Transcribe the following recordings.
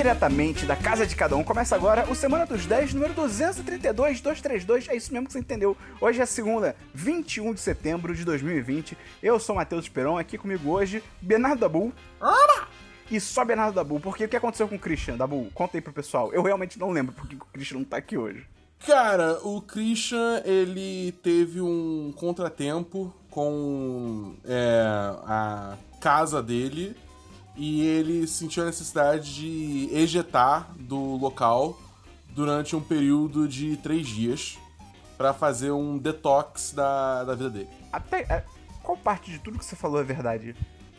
diretamente da casa de cada um. Começa agora o Semana dos 10, número 232, 232. É isso mesmo que você entendeu. Hoje é segunda, 21 de setembro de 2020. Eu sou Matheus Peron, aqui comigo hoje, Bernardo Dabu. E só Bernardo Dabu, porque o que aconteceu com o Christian, Dabu? Conta aí pro pessoal. Eu realmente não lembro porque o Christian não tá aqui hoje. Cara, o Christian, ele teve um contratempo com é, a casa dele e ele sentiu a necessidade de ejetar do local durante um período de três dias para fazer um detox da, da vida dele. Até. é, qual parte de tudo que você falou é verdade?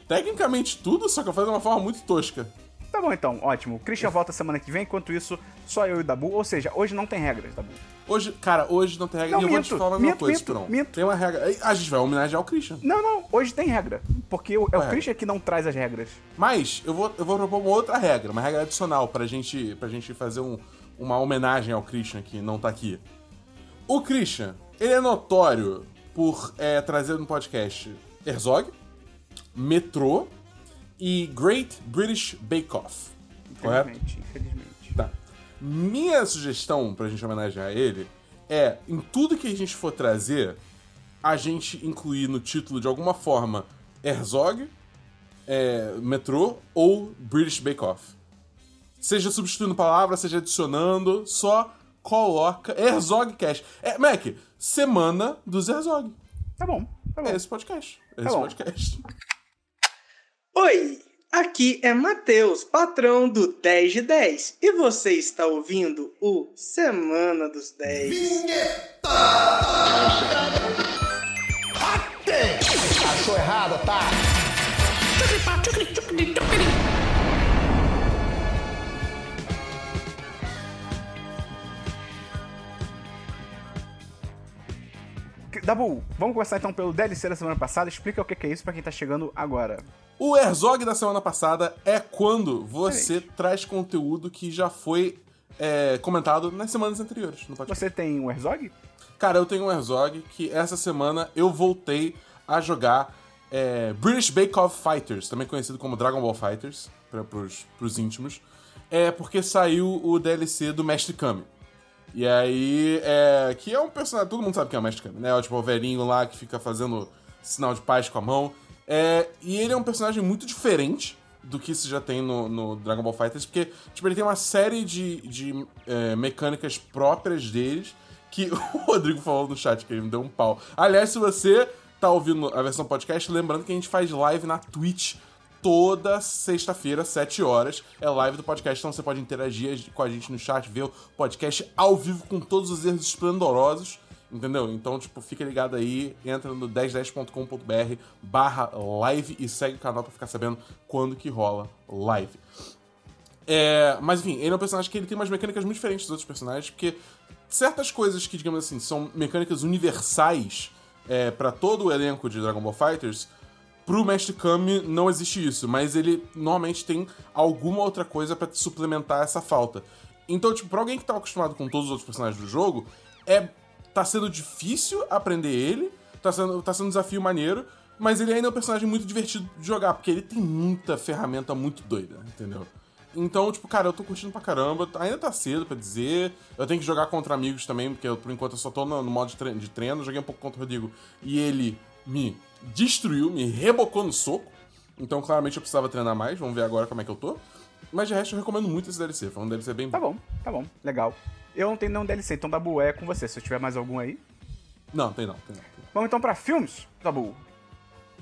Tecnicamente tudo, só que eu faço de uma forma muito tosca. Tá bom então, ótimo. O Christian volta semana que vem, enquanto isso, só eu e o Dabu. Ou seja, hoje não tem regras, Dabu. Hoje, cara, hoje não tem regra. Não, e eu vou minto, te falar uma minto, coisa, minto, Esperon. minto. Tem uma regra. A gente vai homenagear o Christian. Não, não, hoje tem regra. Porque é o é? Christian que não traz as regras. Mas eu vou, eu vou propor uma outra regra, uma regra adicional pra gente, pra gente fazer um- uma homenagem ao Christian que não tá aqui. O Christian, ele é notório por é, trazer no podcast Herzog, Metrô e Great British Bake Off. Correto? Infelizmente, infelizmente. Tá. Minha sugestão pra gente homenagear ele é, em tudo que a gente for trazer, a gente incluir no título de alguma forma Herzog, é, Metrô ou British Bake Off. Seja substituindo palavras, seja adicionando, só coloca Herzog Cash. É, Mac, semana dos Herzog. Tá bom, tá bom. É esse podcast. É esse bom. podcast. Oi, aqui é Matheus, patrão do 10 de 10, e você está ouvindo o Semana dos 10. Achou errado, tá? Dabu, vamos começar então pelo DLC da semana passada. Explica o que que é isso pra quem tá chegando agora. O Herzog da semana passada é quando você traz conteúdo que já foi é, comentado nas semanas anteriores no podcast. Você tem um Herzog? Cara, eu tenho um Herzog que essa semana eu voltei a jogar é, British Bake Off Fighters, também conhecido como Dragon Ball Fighters, para pros, pros íntimos. É porque saiu o DLC do Mestre Kami. E aí, é, que é um personagem, todo mundo sabe que é o Mestre Kami, né? É, Tipo, o velhinho lá que fica fazendo sinal de paz com a mão. É, e ele é um personagem muito diferente do que se já tem no, no Dragon Ball Fighters, porque, tipo, ele tem uma série de, de é, mecânicas próprias deles, que o Rodrigo falou no chat que ele me deu um pau. Aliás, se você tá ouvindo a versão podcast, lembrando que a gente faz live na Twitch toda sexta-feira, 7 horas. É live do podcast, então você pode interagir com a gente no chat, ver o podcast ao vivo com todos os erros esplendorosos. Entendeu? Então, tipo, fica ligado aí, entra no 1010.com.br barra live e segue o canal pra ficar sabendo quando que rola live. É, mas enfim, ele é um personagem que ele tem umas mecânicas muito diferentes dos outros personagens, porque certas coisas que, digamos assim, são mecânicas universais é, para todo o elenco de Dragon Ball Fighters, pro Mestre Kami não existe isso, mas ele normalmente tem alguma outra coisa pra suplementar essa falta. Então, tipo, pra alguém que tá acostumado com todos os outros personagens do jogo, é tá sendo difícil aprender ele, tá sendo, tá sendo um desafio maneiro, mas ele ainda é um personagem muito divertido de jogar, porque ele tem muita ferramenta muito doida, entendeu? Então, tipo, cara, eu tô curtindo pra caramba. Ainda tá cedo pra dizer. Eu tenho que jogar contra amigos também, porque eu, por enquanto eu só tô no, no modo de treino, de treino. Joguei um pouco contra o Rodrigo e ele me destruiu, me rebocou no soco. Então, claramente, eu precisava treinar mais. Vamos ver agora como é que eu tô. Mas de resto, eu recomendo muito esse DLC. Foi um DLC bem Tá bom, tá bom, legal. Eu não tenho nenhum DLC, então Dabu é com você. Se eu tiver mais algum aí. Não, tem não, tem não. Vamos então pra filmes, Dabu.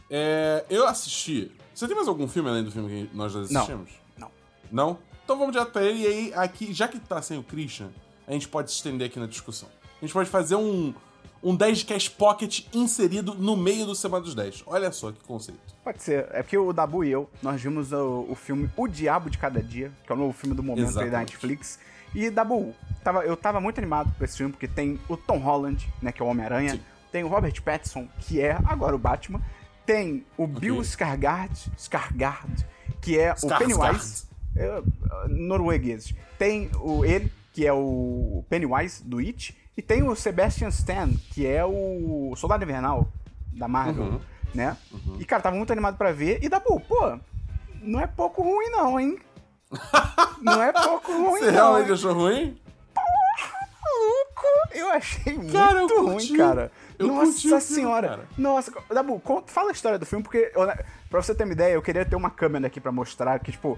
É, eu assisti. Você tem mais algum filme além do filme que nós já Não. assistimos? Não. Não? Então vamos direto pra ele. E aí, aqui, já que tá sem o Christian, a gente pode se estender aqui na discussão. A gente pode fazer um, um 10 de Cash Pocket inserido no meio do Semana dos 10. Olha só que conceito. Pode ser. É porque o Dabu e eu, nós vimos o, o filme O Diabo de Cada Dia, que é o novo filme do momento aí da Exatamente. Netflix. E, Dabu, tava, eu tava muito animado com esse filme, porque tem o Tom Holland, né, que é o Homem-Aranha. Tem o Robert Pattinson, que é agora o Batman. Tem o Bill Skarsgård, Skarsgård, que é o Skarsgård. Pennywise. É, norueguês. Tem o, ele, que é o Pennywise, do It. E tem o Sebastian Stan, que é o Soldado Invernal, da Marvel, Uhum. né? E, cara, tava muito animado pra ver. E Dabu, pô, não é pouco ruim não, hein? Não é pouco ruim, Você não. realmente hein? achou ruim? maluco! Eu achei muito Cara, eu ruim, cara. Eu Nossa filme, senhora. cara. Nossa, Dabu, conta- fala a história do filme, porque eu, pra você ter uma ideia, eu queria ter uma câmera aqui pra mostrar que, tipo,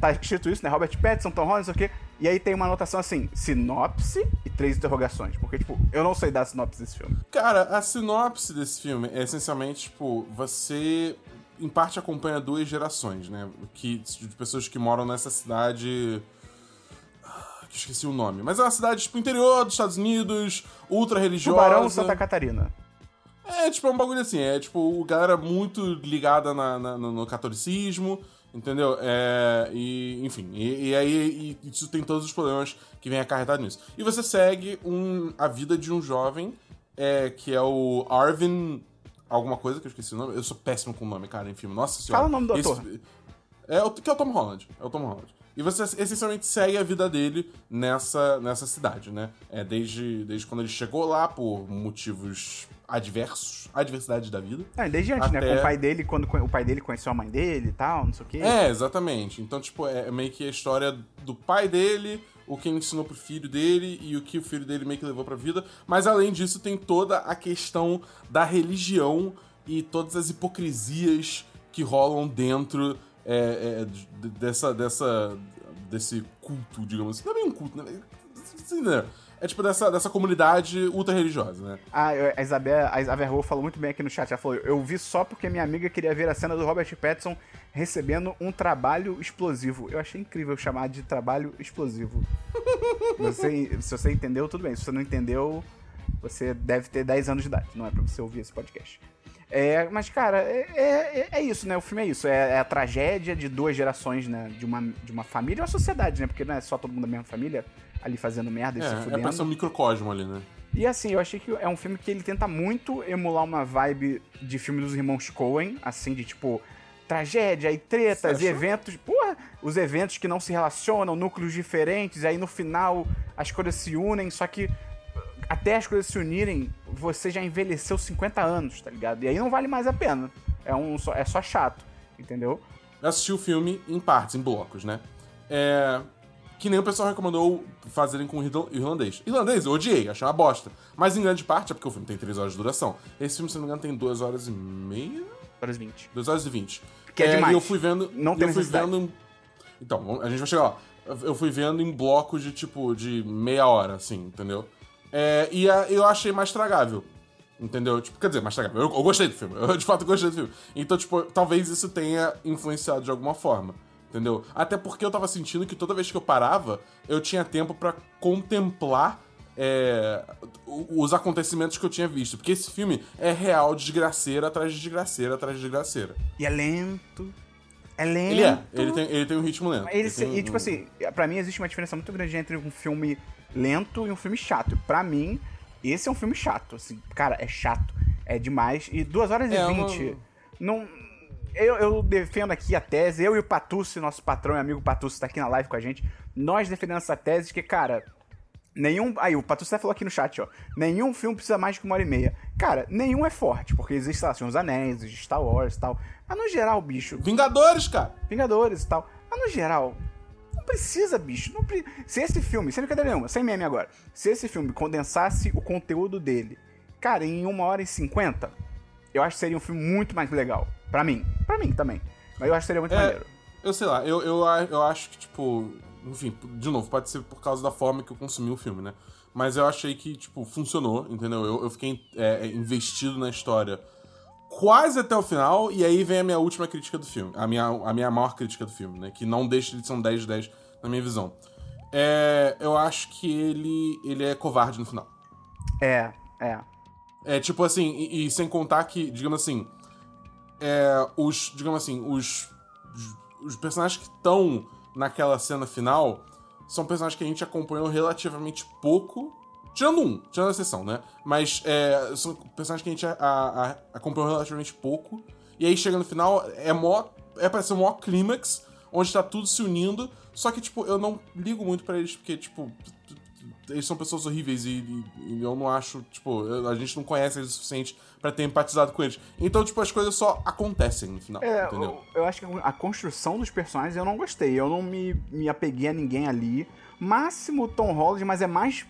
tá escrito isso, né? Robert Pattinson, Tom Holland, não sei o quê. E aí tem uma anotação assim, sinopse e três interrogações. Porque, tipo, eu não sei dar sinopse desse filme. Cara, a sinopse desse filme é essencialmente, tipo, você em parte acompanha duas gerações, né? Que, de pessoas que moram nessa cidade. ah, Que esqueci o nome. Mas é uma cidade, tipo, interior dos Estados Unidos, ultra religiosa. Tubarão, Santa Catarina. É, tipo, é um bagulho assim, é tipo, galera muito ligada na, na- no, no catolicismo, entendeu? É, e, enfim, e, e aí e isso tem todos os problemas que vem acarretado nisso. E você segue um, a vida de um jovem, é, que é o Arvin, alguma coisa que eu esqueci o nome, eu sou péssimo com o nome, cara, em filme, nossa senhora. Fala o nome do Esse- ator. É, o, que é o Tom Holland, é o Tom Holland. E você essencialmente segue a vida dele nessa, nessa cidade, né? É, desde, desde quando ele chegou lá, por motivos adversos, adversidade da vida. É, desde antes, né? Até- Com o pai dele, quando o pai dele conheceu a mãe dele e tal, não sei o quê. É, exatamente. Então, tipo, é meio que a história do pai dele, o que ele ensinou pro filho dele e o que o filho dele meio que levou pra vida. Mas além disso, tem toda a questão da religião e todas as hipocrisias que rolam dentro é, é, de- dessa, dessa, desse culto, digamos assim. Não é bem um culto, né? Entendeu? É tipo dessa, dessa comunidade ultra religiosa, né? Ah, a Isabel, a Isabel falou muito bem aqui no chat. Ela falou: Eu vi só porque minha amiga queria ver a cena do Robert Pattinson recebendo um trabalho explosivo. Eu achei incrível chamar de trabalho explosivo. Você- se você entendeu, tudo bem. Se você não entendeu, você deve ter 10 anos de idade. Não é pra você ouvir esse podcast. É, mas, cara, é, é- é isso, né? O filme é isso. É, é a tragédia de duas gerações, né? De uma, de uma família e uma sociedade, né? Porque não é só todo mundo da mesma família ali fazendo merda e se É, é fudendo. pra ser um microcosmo ali, né? E assim, eu achei que é um filme que ele tenta muito emular uma vibe de filme dos irmãos Coen, assim, de tipo, tragédia e tretas e eventos. Porra, os eventos que não se relacionam, núcleos diferentes, aí no final as coisas se unem, só que até as coisas se unirem, você já envelheceu 50 anos, tá ligado? E aí não vale mais a pena. É, um, só, é só chato, entendeu? Eu assisti o filme em partes, em blocos, né? É. Que nem o pessoal recomendou fazerem com o irlan- irlandês. Irlandês, eu odiei, achei uma bosta. Mas em grande parte é porque o filme tem 3 horas de duração. Esse filme, se não me engano, tem 2 horas e meia? Horas 20. 2 horas e 20. Que é demais. E eu fui vendo. Não e tem eu fui vendo. Então, a gente vai chegar lá. Eu fui vendo em blocos de tipo, de meia hora, assim, entendeu? É, e a- eu achei mais tragável. Entendeu? Tipo, quer dizer, mais tragável. Eu, eu gostei do filme. Eu de fato gostei do filme. Então, tipo, talvez isso tenha influenciado de alguma forma. Entendeu? Até porque eu tava sentindo que toda vez que eu parava, eu tinha tempo pra contemplar é, os acontecimentos que eu tinha visto. Porque esse filme é real desgraceira atrás de desgraceira atrás de desgraceira. E é lento. É lento. Ele é. Ele tem, ele tem um ritmo lento. Ele, tem e, tipo assim, pra mim existe uma diferença muito grande entre um filme lento e um filme chato. Pra mim, esse é um filme chato. Assim, cara, é chato. É demais. E 2 horas e É uma- 20. Não. Eu, eu defendo aqui a tese, eu e o Patucci, nosso patrão e amigo Patucci, tá aqui na live com a gente. Nós defendemos essa tese de que, cara, Nenhum. Aí, o Patucci até falou aqui no chat, ó. Nenhum filme precisa mais de uma hora e meia. Cara, nenhum é forte, porque existe, lá, Senhor dos Anéis, existe Star Wars e tal. Mas no geral, bicho, Vingadores, cara! Vingadores e tal. Mas no geral, não precisa, bicho. Não pre... Se esse filme, sem brincadeira nenhuma, sem meme agora, se esse filme condensasse o conteúdo dele, cara, em uma hora e cinquenta, eu acho que seria um filme muito mais legal. Pra mim. Pra mim também. Mas eu acho que seria muito É, maneiro. eu sei lá, eu, eu, eu acho que, tipo. Enfim, de novo, pode ser por causa da forma que eu consumi o filme, né? Mas eu achei que, tipo, funcionou, entendeu? Eu, eu fiquei é, investido na história quase até o final, e aí vem a minha última crítica do filme. A minha, a minha maior crítica do filme, né? Que não deixa de ser um 10 de 10 na minha visão. É, eu acho que ele, ele é covarde no final. É, é. É tipo assim, e, e sem contar que, digamos assim, é, os, digamos assim, os, os, os personagens que estão naquela cena final são personagens que a gente acompanhou relativamente pouco, tirando um, tirando a exceção, né? Mas é, são personagens que a gente a- a- acompanhou relativamente pouco, e aí chega no final, é mó, é pra ser um maior clímax, onde tá tudo se unindo, só que, tipo, eu não ligo muito pra eles, porque, tipo, eles são pessoas horríveis e, e- e eu não acho, tipo, a gente não conhece eles o suficiente pra ter empatizado com eles. Então, tipo, as coisas só acontecem no final, É, entendeu? eu, eu acho que a construção dos personagens eu não gostei. Eu não me, me apeguei a ninguém ali. Máximo o Tom Holland, mas é mais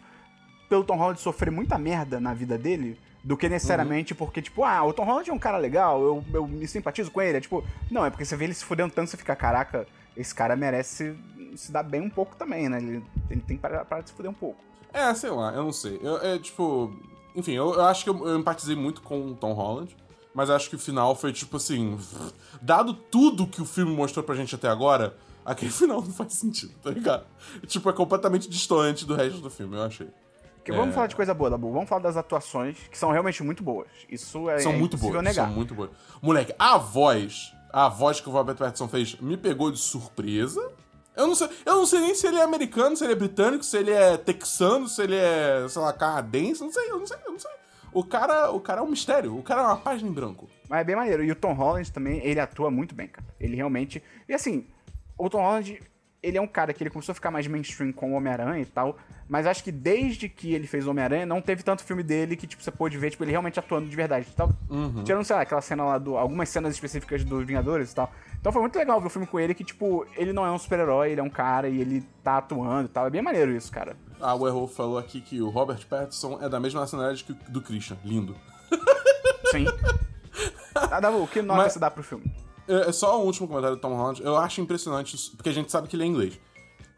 pelo Tom Holland sofrer muita merda na vida dele do que necessariamente porque, tipo, ah, o Tom Holland é um cara legal, eu, eu me simpatizo com ele. É tipo, não, é porque você vê ele se fudendo tanto, você fica, caraca, esse cara merece se dar bem um pouco também, né? Ele, ele tem que parar, parar de se fuder um pouco. É, sei lá, eu não sei. Eu, é, tipo. Enfim, eu, eu acho que eu, eu empatizei muito com o Tom Holland. Mas acho que o final foi tipo assim. Dado tudo que o filme mostrou pra gente até agora, aquele final não faz sentido, tá ligado? Tipo, é completamente distante do resto do filme, eu achei. Porque vamos É. falar de coisa boa, Dabu. Vamos falar das atuações, que são realmente muito boas. Isso é, São é muito boas. negar. São muito boas. Moleque, a voz. A voz que o Robert Pattinson fez me pegou de surpresa. Eu não sei, eu não sei nem se ele é americano, se ele é britânico, se ele é texano, se ele é, sei lá, canadense, não sei, eu não sei, eu não sei. O cara, o cara é um mistério, o cara é uma página em branco. Mas é bem maneiro. E o Tom Holland também, ele atua muito bem, cara. Ele realmente. E assim, o Tom Holland, ele é um cara que ele começou a ficar mais mainstream com o Homem-Aranha e tal. Mas acho que desde que ele fez o Homem-Aranha, não teve tanto filme dele que, tipo, você pôde ver, tipo, ele realmente atuando de verdade. Tal. Tirando, sei lá, aquela cena lá do. Algumas cenas específicas dos Vingadores e tal. Então foi muito legal ver o filme com ele, que, tipo, ele não é um super-herói, ele é um cara e ele tá atuando e tal. É bem maneiro isso, cara. A Werewolf falou aqui que o Robert Pattinson é da mesma nacionalidade que o do Christian. Lindo. Sim. Ah, Dabu, que nota Mas- você dá pro filme? É é só o último comentário do Tom Holland. Eu acho impressionante, isso, porque a gente sabe que ele é inglês.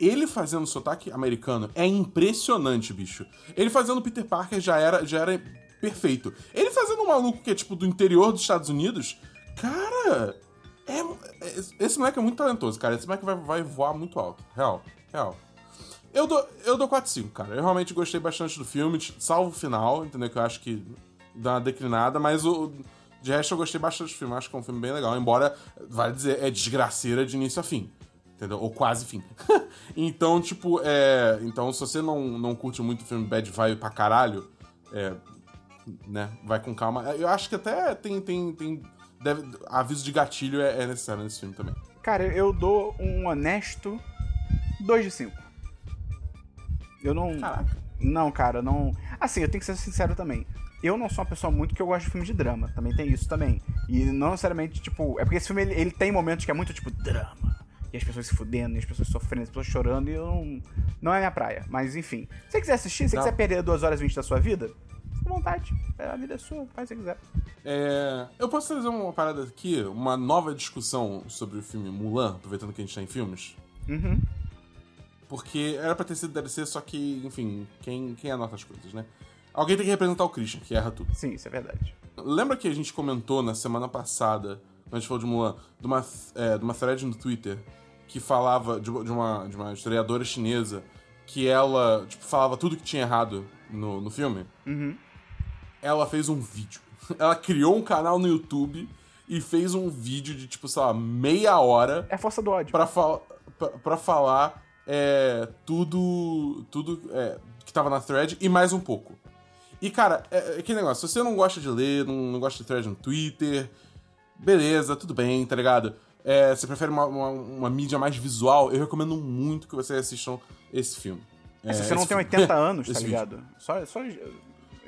Ele fazendo sotaque americano é impressionante, bicho. Ele fazendo Peter Parker já era, já era perfeito. Ele fazendo um maluco que é tipo do interior dos Estados Unidos, cara. É, é- esse moleque é muito talentoso, cara. Esse moleque vai, vai voar muito alto. Real, real. Eu dou, eu dou 4-5, cara. Eu realmente gostei bastante do filme, salvo o final, entendeu? Que eu acho que dá uma declinada, mas o. De resto, eu gostei bastante do filme. Acho que é um filme bem legal. Embora, vale dizer, é desgraceira de início a fim. Entendeu? Ou quase fim. então, tipo, é. Então, se você não, não curte muito o filme Bad Vibe pra caralho, é. Né? Vai com calma. Eu acho que até tem. tem, tem deve, aviso de gatilho é, é necessário nesse filme também. Cara, eu dou um honesto 2 de 5. Eu não. Caraca. Não, cara, não. Assim, eu tenho que ser sincero também. Eu não sou uma pessoa muito que eu gosto de filme de drama. Também tem isso também. E não necessariamente, tipo. É porque esse filme ele, ele tem momentos que é muito, tipo, drama. E as pessoas se fudendo, e as pessoas sofrendo, as pessoas chorando, e eu não. Não é minha praia. Mas enfim. Se você quiser assistir, se você quiser perder 2 horas e 20 da sua vida, fica à vontade. É, A vida é sua, faz o que você quiser. É, eu posso trazer uma parada aqui, uma nova discussão sobre o filme Mulan, aproveitando que a gente tá em filmes. Uhum. Porque era pra ter sido DLC, só que, enfim, quem, quem anota as coisas, né? Alguém tem que representar o Christian, que erra tudo. Sim, isso é verdade. Lembra que a gente comentou na semana passada, quando a gente falou de Mulan, de uma, é, de uma thread no Twitter que falava de, de uma, de uma historiadora chinesa que ela, tipo, falava tudo que tinha errado no, no filme? Uhum. ela fez um vídeo. Ela criou um canal no YouTube e fez um vídeo de, tipo, sei lá, meia hora É força do ódio. pra, fa pra, pra falar é, tudo, tudo é, que tava na thread e mais um pouco. E, cara, é, é aquele negócio, se você não gosta de ler, não, não gosta de thread no Twitter, beleza, tudo bem, tá ligado? É, você prefere uma, uma, uma mídia mais visual, eu recomendo muito que vocês assistam esse filme. É, se você não esse tem filme. 80 anos, tá vídeo. ligado? Só, só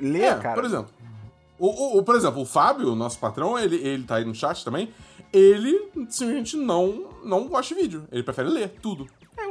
lê, É, cara. por exemplo. O, o- o- por exemplo, o Fábio, nosso patrão, ele, ele tá aí no chat também. Ele simplesmente não, não gosta de vídeo. Ele prefere ler tudo.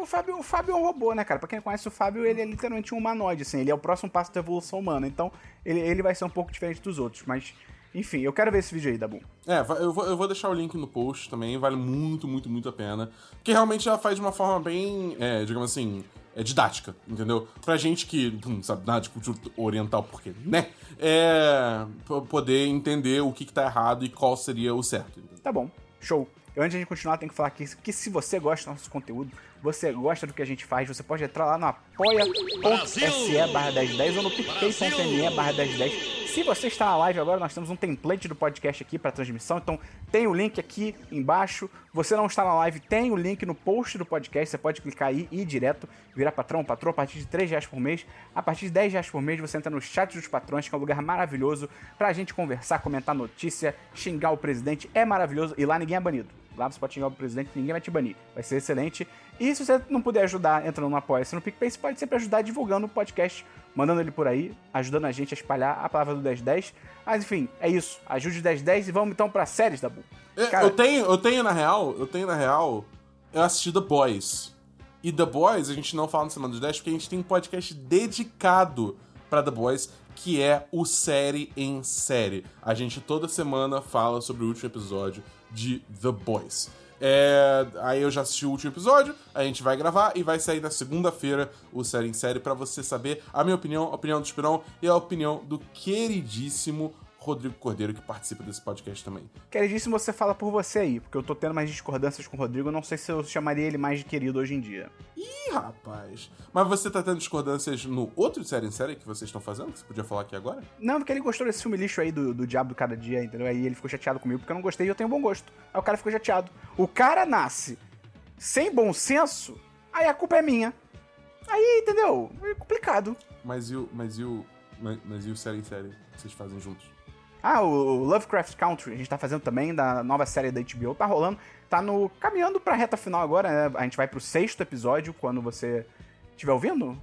O Fábio, o Fábio é um robô, né, cara? Pra quem conhece o Fábio, ele é literalmente um humanoide, assim. Ele é o próximo passo da evolução humana. Então, ele, ele vai ser um pouco diferente dos outros. Mas, enfim, eu quero ver esse vídeo aí, Dabu. É, eu vou, eu vou deixar o link no post também. Vale muito, muito, muito a pena. Porque realmente ela faz de uma forma bem, é, digamos assim, é, didática, entendeu? Pra gente que não sabe nada de cultura oriental, porque, né? É. Poder entender o que, que tá errado e qual seria o certo. entendeu? Tá bom, show. Eu, antes de a gente continuar, tem que falar aqui que se você gosta do nosso conteúdo, você gosta do que a gente faz, você pode entrar lá no apoia.se barra 1010 ou no picpay.me barra 1010. Se você está na live agora, nós temos um template do podcast aqui para transmissão, então tem o link aqui embaixo. Você não está na live, tem o link no post do podcast, você pode clicar aí e ir direto, virar patrão, patrão, a partir de 3 reais por mês. A partir de 10 reais por mês, você entra no chat dos patrões, que é um lugar maravilhoso pra gente conversar, comentar notícia, xingar o presidente, é maravilhoso e lá ninguém é banido. Lá você pode xingar o presidente, ninguém vai te banir. Vai ser excelente. E se você não puder ajudar entrando no Apoia-se no PicPay, você pode sempre ajudar divulgando o podcast, mandando ele por aí, ajudando a gente a espalhar a palavra do 1010. Mas enfim, é isso. Ajude o 1010 e vamos então pra séries, Dabu. Eu- Cara- Eu tenho, eu tenho na real, eu tenho na real, eu assisti The Boys. E The Boys a gente não fala no Semana dos 10 porque a gente tem um podcast dedicado pra The Boys, que é o Série em Série. A gente toda semana fala sobre o último episódio de The Boys. É, aí eu já assisti o último episódio, a gente vai gravar e vai sair na segunda-feira o Série em Série pra você saber a minha opinião, a opinião do Esperão e a opinião do queridíssimo Rodrigo Cordeiro, que participa desse podcast também. Queridíssimo, você fala por você aí, porque eu tô tendo mais discordâncias com o Rodrigo. Eu não sei se eu chamaria ele mais de querido hoje em dia. Ih, rapaz. Mas você tá tendo discordâncias no outro série em série que vocês estão fazendo? Que você podia falar aqui agora? Não, porque ele gostou desse filme lixo aí do, do Diabo do Cada Dia, entendeu? Aí ele ficou chateado comigo porque eu não gostei e eu tenho bom gosto. Aí o cara ficou chateado. O cara nasce sem bom senso, aí a culpa é minha. Aí, entendeu? É complicado. Mas e o. Mas e o. Mas, mas e o série em série que vocês fazem juntos? Ah, o Lovecraft Country, a gente tá fazendo também, da nova série da HBO, tá rolando, tá no caminhando pra reta final agora, né? A gente vai pro sexto episódio, quando você estiver ouvindo.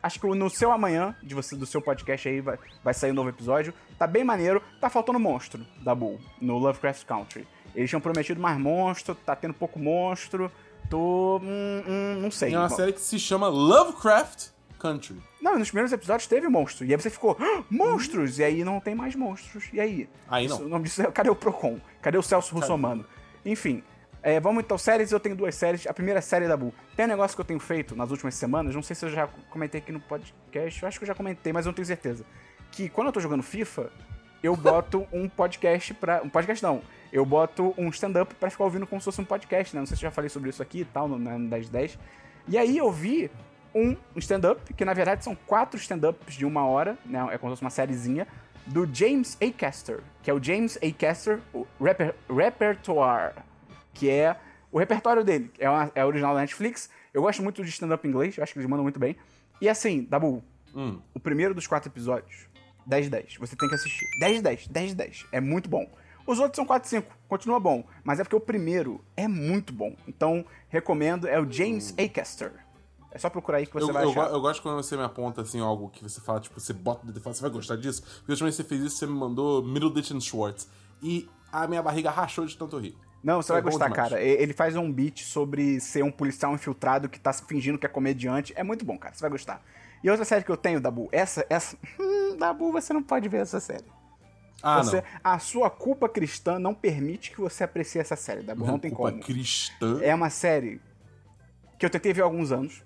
Acho que no seu amanhã, de você, do seu podcast aí, vai, vai sair um novo episódio. Tá bem maneiro. Tá faltando monstro da Bull, no Lovecraft Country. Eles tinham prometido mais monstro, tá tendo pouco monstro. Tô. Hum, hum, não sei. É uma série que se chama Lovecraft Country. Não, nos primeiros episódios teve monstro. E aí você ficou, "Ah, monstros! E aí não tem mais monstros. E aí? Aí não. Isso- o nome disso é, cadê o Procon? Cadê o Celso Russomano? Enfim. é, vamos então, séries, eu tenho duas séries. A primeira série da Bull. Tem um negócio que eu tenho feito nas últimas semanas, não sei se eu já comentei aqui no podcast, eu acho que eu já comentei, mas eu não tenho certeza. Que quando eu tô jogando FIFA, eu boto um podcast pra. Um podcast não. Eu boto um stand-up pra ficar ouvindo como se fosse um podcast, né? Não sei se eu já falei sobre isso aqui e tal, no, no 1010. E aí eu vi um stand-up, que na verdade são quatro stand-ups de uma hora, né? É como se fosse uma sériezinha, do James A. Caster, que é o James A. Caster, o reper, Repertoire, que é o repertório dele. É, uma- é original da Netflix. Eu gosto muito de stand-up inglês, eu acho que eles mandam muito bem. E assim, Dabu, Hum. o primeiro dos quatro episódios, 10 10. Você tem que assistir. 10 10, 10 10. É muito bom. Os outros são 4 5, continua bom. Mas é porque o primeiro é muito bom. Então, recomendo, é o James A. Caster. É só procurar aí que você Eu, vai eu, achar. eu gosto quando você me aponta assim algo que você fala, tipo, você bota o dedo e fala, você vai gostar disso? Porque ultimamente você fez isso, você me mandou Middleditch and Schwartz. E a minha barriga rachou de tanto rir. Não, você É vai gostar, demais. cara. Ele faz um beat sobre ser um policial infiltrado que tá fingindo que é comediante. É muito bom, cara. Você vai gostar. E outra série que eu tenho, Dabu, essa, essa. Hum, Dabu, você não pode ver essa série. Ah, Você- não. a sua culpa cristã não permite que você aprecie essa série, Dabu. Não tem Culpa como. cristã. É uma série que eu tentei ver há alguns anos.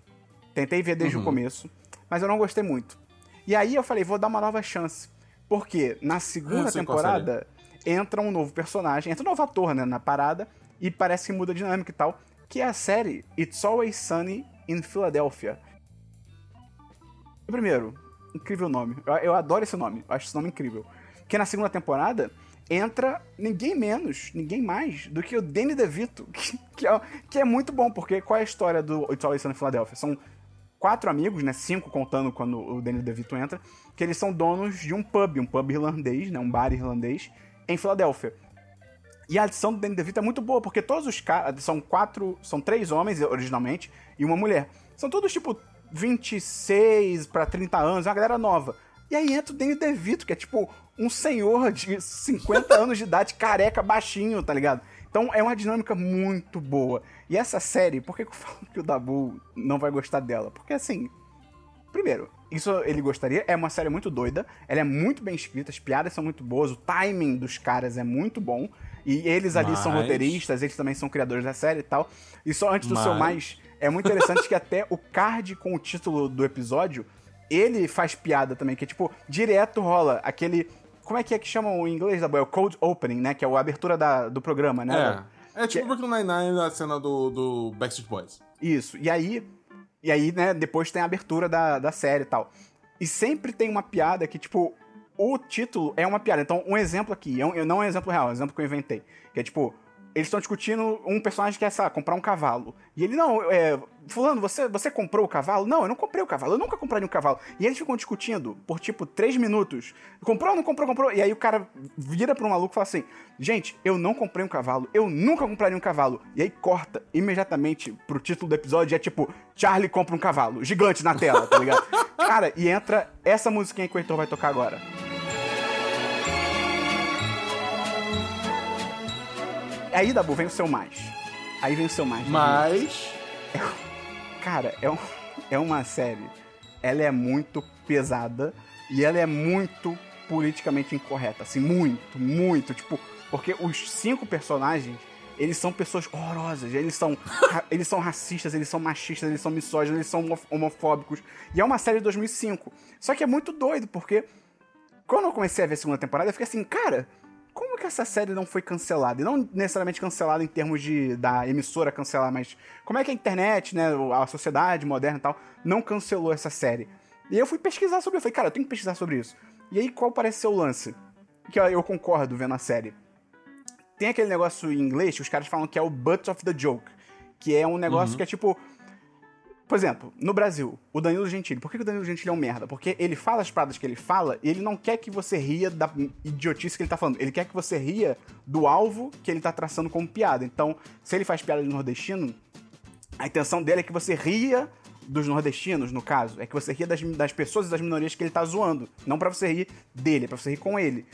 Tentei ver desde Uhum. o começo, mas eu não gostei muito. E aí eu falei, vou dar uma nova chance. Porque na segunda qual temporada entra um novo personagem, entra um novo ator, né, na parada, e parece que muda a dinâmica e tal, que é a série It's Always Sunny in Philadelphia. Primeiro, incrível nome. Eu, eu adoro esse nome, eu acho esse nome incrível. Porque na segunda temporada entra ninguém menos, ninguém mais do que o Danny DeVito, que, que, é, que é muito bom, porque qual é a história do It's Always Sunny in Philadelphia? São quatro amigos, né, cinco contando quando o Danny DeVito entra, que eles são donos de um pub, um pub irlandês, né, um bar irlandês, em Filadélfia. E a adição do Danny DeVito é muito boa, porque todos os caras. São quatro. São três homens originalmente e uma mulher. São todos tipo 26 pra 30 anos, uma galera nova. E aí entra o Danny DeVito, que é tipo um senhor de 50 anos de idade, careca, baixinho, tá ligado? Então é uma dinâmica muito boa. E essa série, por que eu falo que o Dabu não vai gostar dela? Porque assim, Primeiro, isso ele gostaria. É uma série muito doida. Ela é muito bem escrita, as piadas são muito boas, o timing dos caras é muito bom. E eles ali são Mas- roteiristas, eles também são criadores da série e tal. E só antes do seu Mas- mais, é muito interessante que até o card com o título do episódio, ele faz piada também, que é tipo, direto rola aquele. Como é que é que chamam em inglês da boa? É o cold opening, né? Que é a abertura da- do programa, né? É. É tipo Brooklyn Nine-Nine na cena do, do Backstreet Boys. Isso. E aí, e aí, né, depois tem a abertura da, da série e tal. E sempre tem uma piada que, tipo, o título é uma piada. Então, um exemplo aqui, é um- não é um exemplo real, é um exemplo que eu inventei. Que é tipo, eles estão discutindo um personagem que quer, sei lá, comprar um cavalo. E ele, não, é. Fulano, você, você comprou o cavalo? Não, eu não comprei o cavalo, eu nunca compraria um cavalo. E eles ficam discutindo por tipo três minutos. Comprou ou não comprou, comprou? E aí o cara vira pro maluco e fala assim: Gente, eu não comprei um cavalo, eu nunca compraria um cavalo. E aí corta imediatamente pro título do episódio, é tipo, Charlie compra um cavalo, gigante na tela, tá ligado? cara, e entra essa musiquinha que o Heitor vai tocar agora. Aí, Dabu, vem o seu mais. Aí vem o seu mais. Mas. Cara, é, um- é uma série. Ela é muito pesada e ela é muito politicamente incorreta. Assim, muito, muito. Tipo, porque os cinco personagens. Eles são pessoas horrorosas, eles são, eles são racistas, eles são machistas, eles são misóginos, eles são homo- homofóbicos. E é uma série de 2005. Só que é muito doido, porque quando eu comecei a ver a segunda temporada, eu fiquei assim, cara, como que essa série não foi cancelada? E não necessariamente cancelada em termos de da emissora cancelar, mas como é que a internet, né, a sociedade moderna e tal, não cancelou essa série? E eu fui pesquisar sobre isso. Eu falei, cara, eu tenho que pesquisar sobre isso. E aí, qual parece ser o lance? Que eu- concordo vendo a série. Tem aquele negócio em inglês que os caras falam que é o butt of the joke. Que é um negócio que é tipo. Por exemplo, no Brasil, o Danilo Gentili. Por que o Danilo Gentili é um merda? Porque ele fala as paradas que ele fala e ele não quer que você ria da idiotice que ele tá falando. Ele quer que você ria do alvo que ele tá traçando como piada. Então, se ele faz piada de nordestino, a intenção dele é que você ria dos nordestinos, no caso. É que você ria das, das pessoas e das minorias que ele tá zoando. Não pra você rir dele, é pra você rir com ele.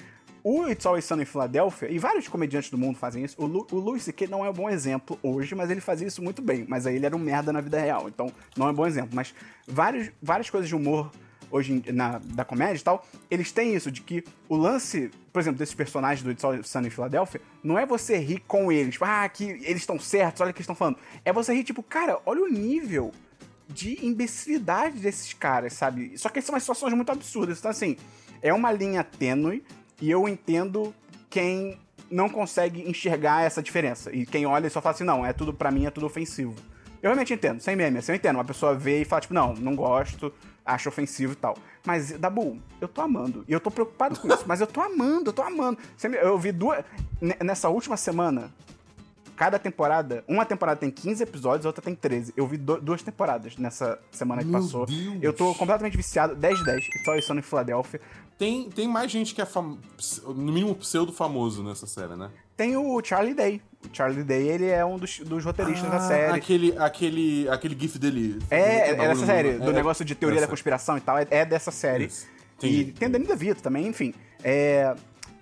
O It's Always Sunny em Filadélfia, e vários comediantes do mundo fazem isso, o, Lu, o Louis C.K. não é um bom exemplo hoje, mas ele fazia isso muito bem. Mas aí ele era um merda na vida real, então não é um bom exemplo. Mas vários, várias coisas de humor hoje na, da comédia e tal, eles têm isso, de que o lance, por exemplo, desses personagens do It's Always Sunny em Filadélfia, não é você rir com eles, tipo, ah, que eles estão certos, olha o que eles estão falando. É você rir, tipo, cara, olha o nível de imbecilidade desses caras, sabe? Só que são situações muito absurdas. Então, assim, é uma linha tênue e eu entendo quem não consegue enxergar essa diferença. E quem olha e só fala assim, não, é tudo, pra mim, é tudo ofensivo. Eu realmente entendo, sem meme, assim, eu entendo. Uma pessoa vê e fala, tipo, não, não gosto, acho ofensivo e tal. Mas, Dabu, eu tô amando. E eu tô preocupado com isso, mas eu tô amando, eu tô amando. Eu vi duas. ne- Nessa última semana, cada temporada, uma temporada tem 15 episódios, a outra tem 13. Eu vi do- duas temporadas nessa semana que Meu passou. Deus. Eu tô completamente viciado, 10 de 10. Só isso em Filadélfia. Tem, tem mais gente que é, fam... no mínimo, pseudo-famoso nessa série, né? Tem o Charlie Day. O Charlie Day, ele é um dos, dos roteiristas da Ah, série. Aquele, aquele, aquele gif dele. É, é dessa série, do é, negócio de teoria da conspiração e tal, é, é dessa série. Isso. E tem o Danny DeVito também, enfim. É,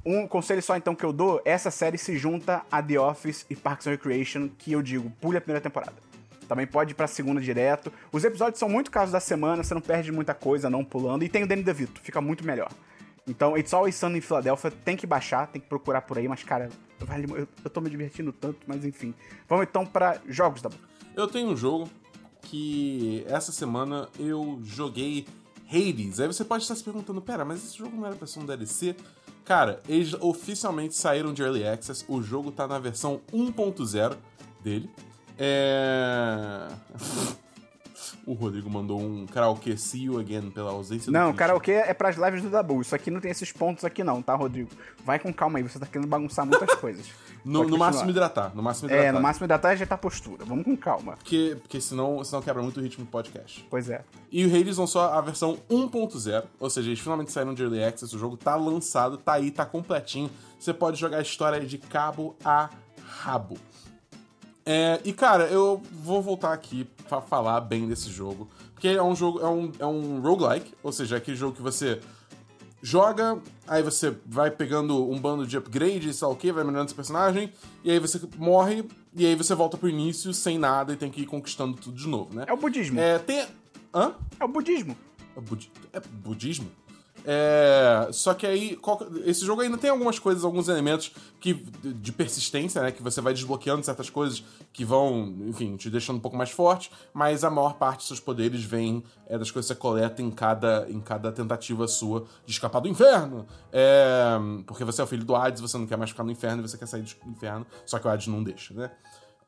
um conselho só então que eu dou, essa série se junta a The Office e Parks and Recreation, que eu digo, pule a primeira temporada. Também pode ir pra segunda direto. Os episódios são muito casos da semana, você não perde muita coisa não pulando. E tem o Danny DeVito, fica muito melhor. Então, It's Always Sunny em Filadélfia, tem que baixar, tem que procurar por aí, mas cara, vale, eu, eu tô me divertindo tanto, mas enfim. Vamos então pra jogos da Eu tenho um jogo que essa semana eu joguei Hades. Aí você pode estar se perguntando, pera, mas esse jogo não era pra ser um DLC? Cara, eles oficialmente saíram de Early Access, o jogo tá na versão 1.0 dele. É... o Rodrigo mandou um karaokê See You Again pela ausência do Não, karaokê é pras lives do Dabu. Isso aqui não tem esses pontos aqui não, tá, Rodrigo? Vai com calma aí, você tá querendo bagunçar muitas coisas. No, no máximo hidratar, no máximo hidratar. É, no máximo da tarde já tá a postura. Vamos com calma. Porque, porque senão, senão quebra muito o ritmo do podcast. Pois é. E o Hades lançou a versão 1.0, ou seja, eles finalmente saíram de Early Access, o jogo tá lançado, tá aí, tá completinho. Você pode jogar a história de cabo a rabo. É, e cara, eu vou voltar aqui pra falar bem desse jogo, porque é um jogo, é um, é um roguelike, ou seja, é aquele jogo que você joga, aí você vai pegando um bando de upgrade e sei lá o que, vai melhorando seu personagem, e aí você morre, e aí você volta pro início sem nada e tem que ir conquistando tudo de novo, né? É o budismo. É, tem. Hã? É o budismo. É, budi- é budismo? É, só que aí, esse jogo ainda tem algumas coisas, alguns elementos que, de de persistência, né? Que você vai desbloqueando certas coisas que vão, enfim, te deixando um pouco mais forte, mas a maior parte dos seus poderes vem é, das coisas que você coleta em cada, em cada tentativa sua de escapar do inferno. É, porque você é o filho do Hades, você não quer mais ficar no inferno e você quer sair do inferno, só que o Hades não deixa, né?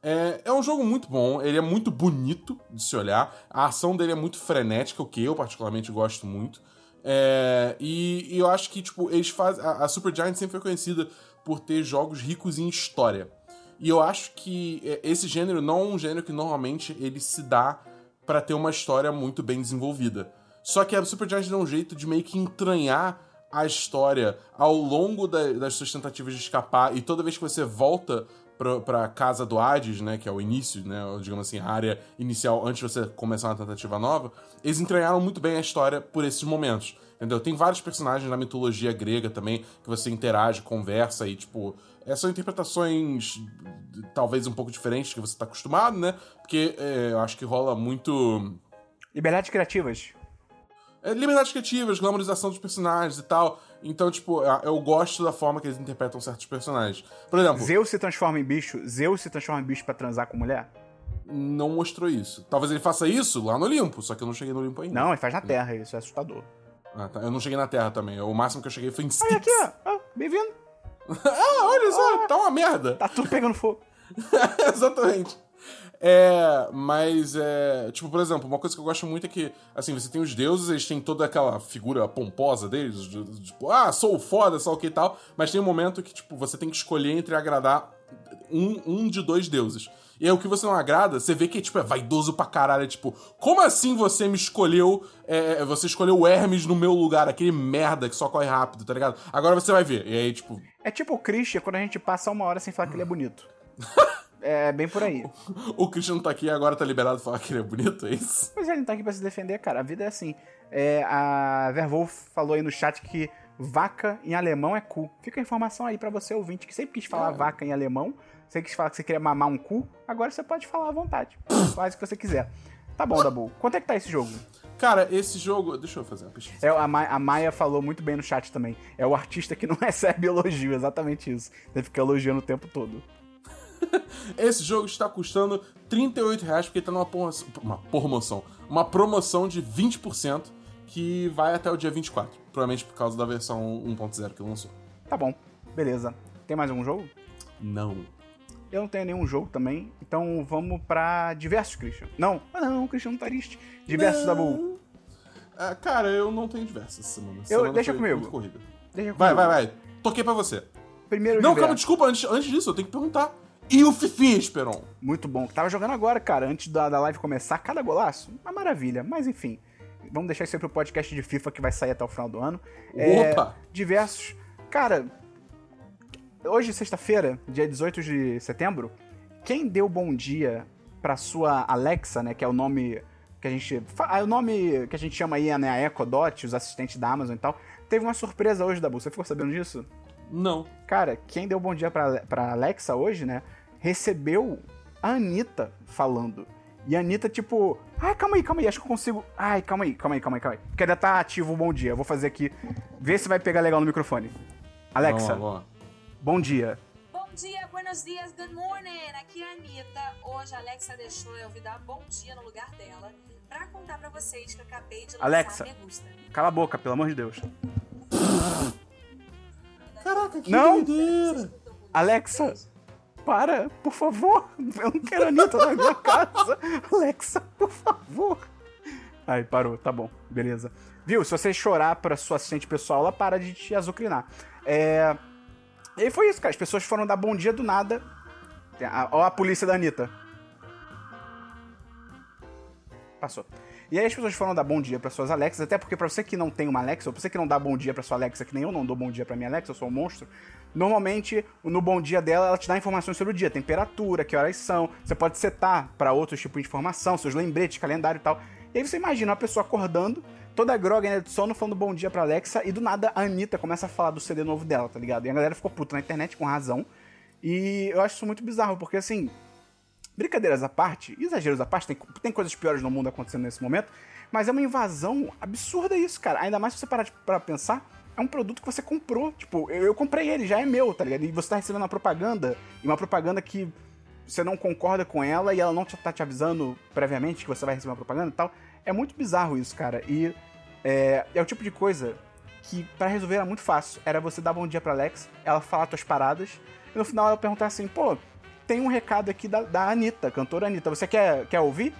É, é um jogo muito bom, ele é muito bonito de se olhar, a ação dele é muito frenética, o que eu particularmente gosto muito. É, e, e eu acho que, tipo, eles fazem. A, a Supergiant sempre foi conhecida por ter jogos ricos em história. E eu acho que é, esse gênero não é um gênero que normalmente ele se dá para ter uma história muito bem desenvolvida. Só que a Supergiant dá um jeito de meio que entranhar a história ao longo da, das suas tentativas de escapar e toda vez que você volta pra casa do Hades, né, que é o início, né, digamos assim, a área inicial antes de você começar uma tentativa nova, eles entranharam muito bem a história por esses momentos. Entendeu? Tem vários personagens na mitologia grega também que você interage, conversa e, tipo, é, são interpretações talvez um pouco diferentes que você tá acostumado, né? Porque é, eu acho que rola muito. Liberdades criativas. É, liberdades criativas, glamorização dos personagens e tal. Então, tipo, eu gosto da forma que eles interpretam certos personagens. Por exemplo. Zeus se transforma em bicho. Zeus se transforma em bicho para transar com mulher? Não mostrou isso. Talvez ele faça isso lá no Olimpo, só que eu não cheguei no Olimpo ainda. Não, ele faz na Terra, isso é assustador. Ah, tá. Eu não cheguei na Terra também. O máximo que eu cheguei foi em Styx. Olha aqui, ó. Ah, Bem-vindo. ah, olha só, tá uma merda. Tá tudo pegando fogo. Exatamente. É, mas é. Tipo, por exemplo, uma coisa que eu gosto muito é que, assim, você tem os deuses, eles têm toda aquela figura pomposa deles, de- de- tipo, ah, sou foda, só o que e tal, mas tem um momento que, tipo, você tem que escolher entre agradar um, um de dois deuses. E aí o que você não agrada, você vê que tipo, é vaidoso pra caralho. É tipo, como assim você me escolheu. é, você escolheu o Hermes no meu lugar, aquele merda que só corre rápido, tá ligado? Agora você vai ver. E aí, tipo, É tipo o Christian quando a gente passa uma hora sem falar que ele é bonito. é bem por aí. o Christian tá aqui e agora tá liberado pra falar que ele é bonito, é isso? Mas ele não tá aqui pra se defender, cara. A vida é assim. É, a Verwolf falou aí no chat que vaca em alemão é cu. Fica a informação aí pra você, ouvinte, que sempre quis falar É. vaca em alemão. Você quis falar que você queria mamar um cu. Agora você pode falar à vontade. Faz o que você quiser. Tá bom, Dabu. Quanto é que tá esse jogo? Cara, esse jogo. Deixa eu fazer uma pesquisa. É, a, Ma a Maia falou muito bem no chat também. É o artista que não recebe elogio, exatamente isso. Ele fica elogiando o tempo todo. Esse jogo está custando 38 reais porque tá numa promoção, uma promoção. Uma promoção de 20% que vai até o dia 24. Provavelmente por causa da versão 1.0 que lançou. Tá bom, beleza. Tem mais algum jogo? Não. Eu não tenho nenhum jogo também, então vamos pra diversos, Christian. Não, ah, não, Christian não tá triste. Diversos da Bull. Ah, cara, eu não tenho diversas essa semana. Eu- semana deixa comigo. Deixa Vai, comigo. vai, vai. Toquei pra você. Primeiro Não, calma, desculpa. Antes, antes disso, eu tenho que perguntar. E o Fifinha, Esperon? Muito bom. Tava jogando agora, cara, antes da, da live começar. Cada golaço, uma maravilha. Mas enfim, vamos deixar isso aí pro podcast de FIFA que vai sair até o final do ano. É, Opa! Diversos. Cara, hoje, sexta-feira, dia 18 de setembro, quem deu bom dia pra sua Alexa, né, que é o nome que a gente... É o nome que a gente chama aí, né, a Echo Dot, os assistentes da Amazon e tal, teve uma surpresa hoje, Dabu. Você ficou sabendo disso? Não. Cara, quem deu bom dia pra, pra Alexa hoje, né? Recebeu a Anitta falando. E a Anitta, tipo, ai, calma aí, calma aí, acho que eu consigo. Ai, calma aí, calma aí, calma aí, calma aí. Porque ainda tá ativo o bom dia. Eu vou fazer aqui. Vê se vai pegar legal no microfone. Alexa, Vamos lá, vamos lá. bom dia. Bom dia, buenos dias, good morning. Aqui é a Anitta. Hoje a Alexa deixou eu vir dar bom dia no lugar dela pra contar pra vocês que eu acabei de lançar Alexa. Cala a boca, pelo amor de Deus. Caraca, que Não. doideira. Alexa, para, por favor. Eu não quero a Anitta na minha casa. Alexa, por favor. Aí, parou, tá bom, beleza. Viu? Se você chorar pra sua assistente pessoal, ela para de te azucrinar. É. E foi isso, cara. As pessoas foram dar bom dia do nada. A- Ó a polícia da Anitta. Passou. E aí as pessoas foram dar bom dia para suas Alexas, até porque pra você que não tem uma Alexa, ou pra você que não dá bom dia pra sua Alexa, que nem eu não dou bom dia pra minha Alexa, eu sou um monstro, normalmente no bom dia dela ela te dá informações sobre o dia, temperatura, que horas são, você pode setar pra outros tipos de informação, seus lembretes, calendário e tal. E aí você imagina uma pessoa acordando, toda groga né, de sono, falando bom dia pra Alexa, e do nada a Anitta começa a falar do CD novo dela, tá ligado? E a galera ficou puta na internet com razão. E eu acho isso muito bizarro, porque assim, Brincadeiras à parte, exageros à parte, tem, tem coisas piores no mundo acontecendo nesse momento, mas é uma invasão absurda isso, cara. Ainda mais se você parar pra pensar, é um produto que você comprou. Tipo, eu, eu comprei ele, já é meu, tá ligado? E você tá recebendo uma propaganda, e uma propaganda que você não concorda com ela e ela não te- tá te avisando previamente que você vai receber uma propaganda e tal. É muito bizarro isso, cara. E é, é o tipo de coisa que pra resolver era muito fácil. Era você dar bom dia pra Alex, ela falar tuas paradas, e no final ela perguntar assim, pô, tem um recado aqui da, da Anitta, cantora Anitta. Você quer, quer ouvir?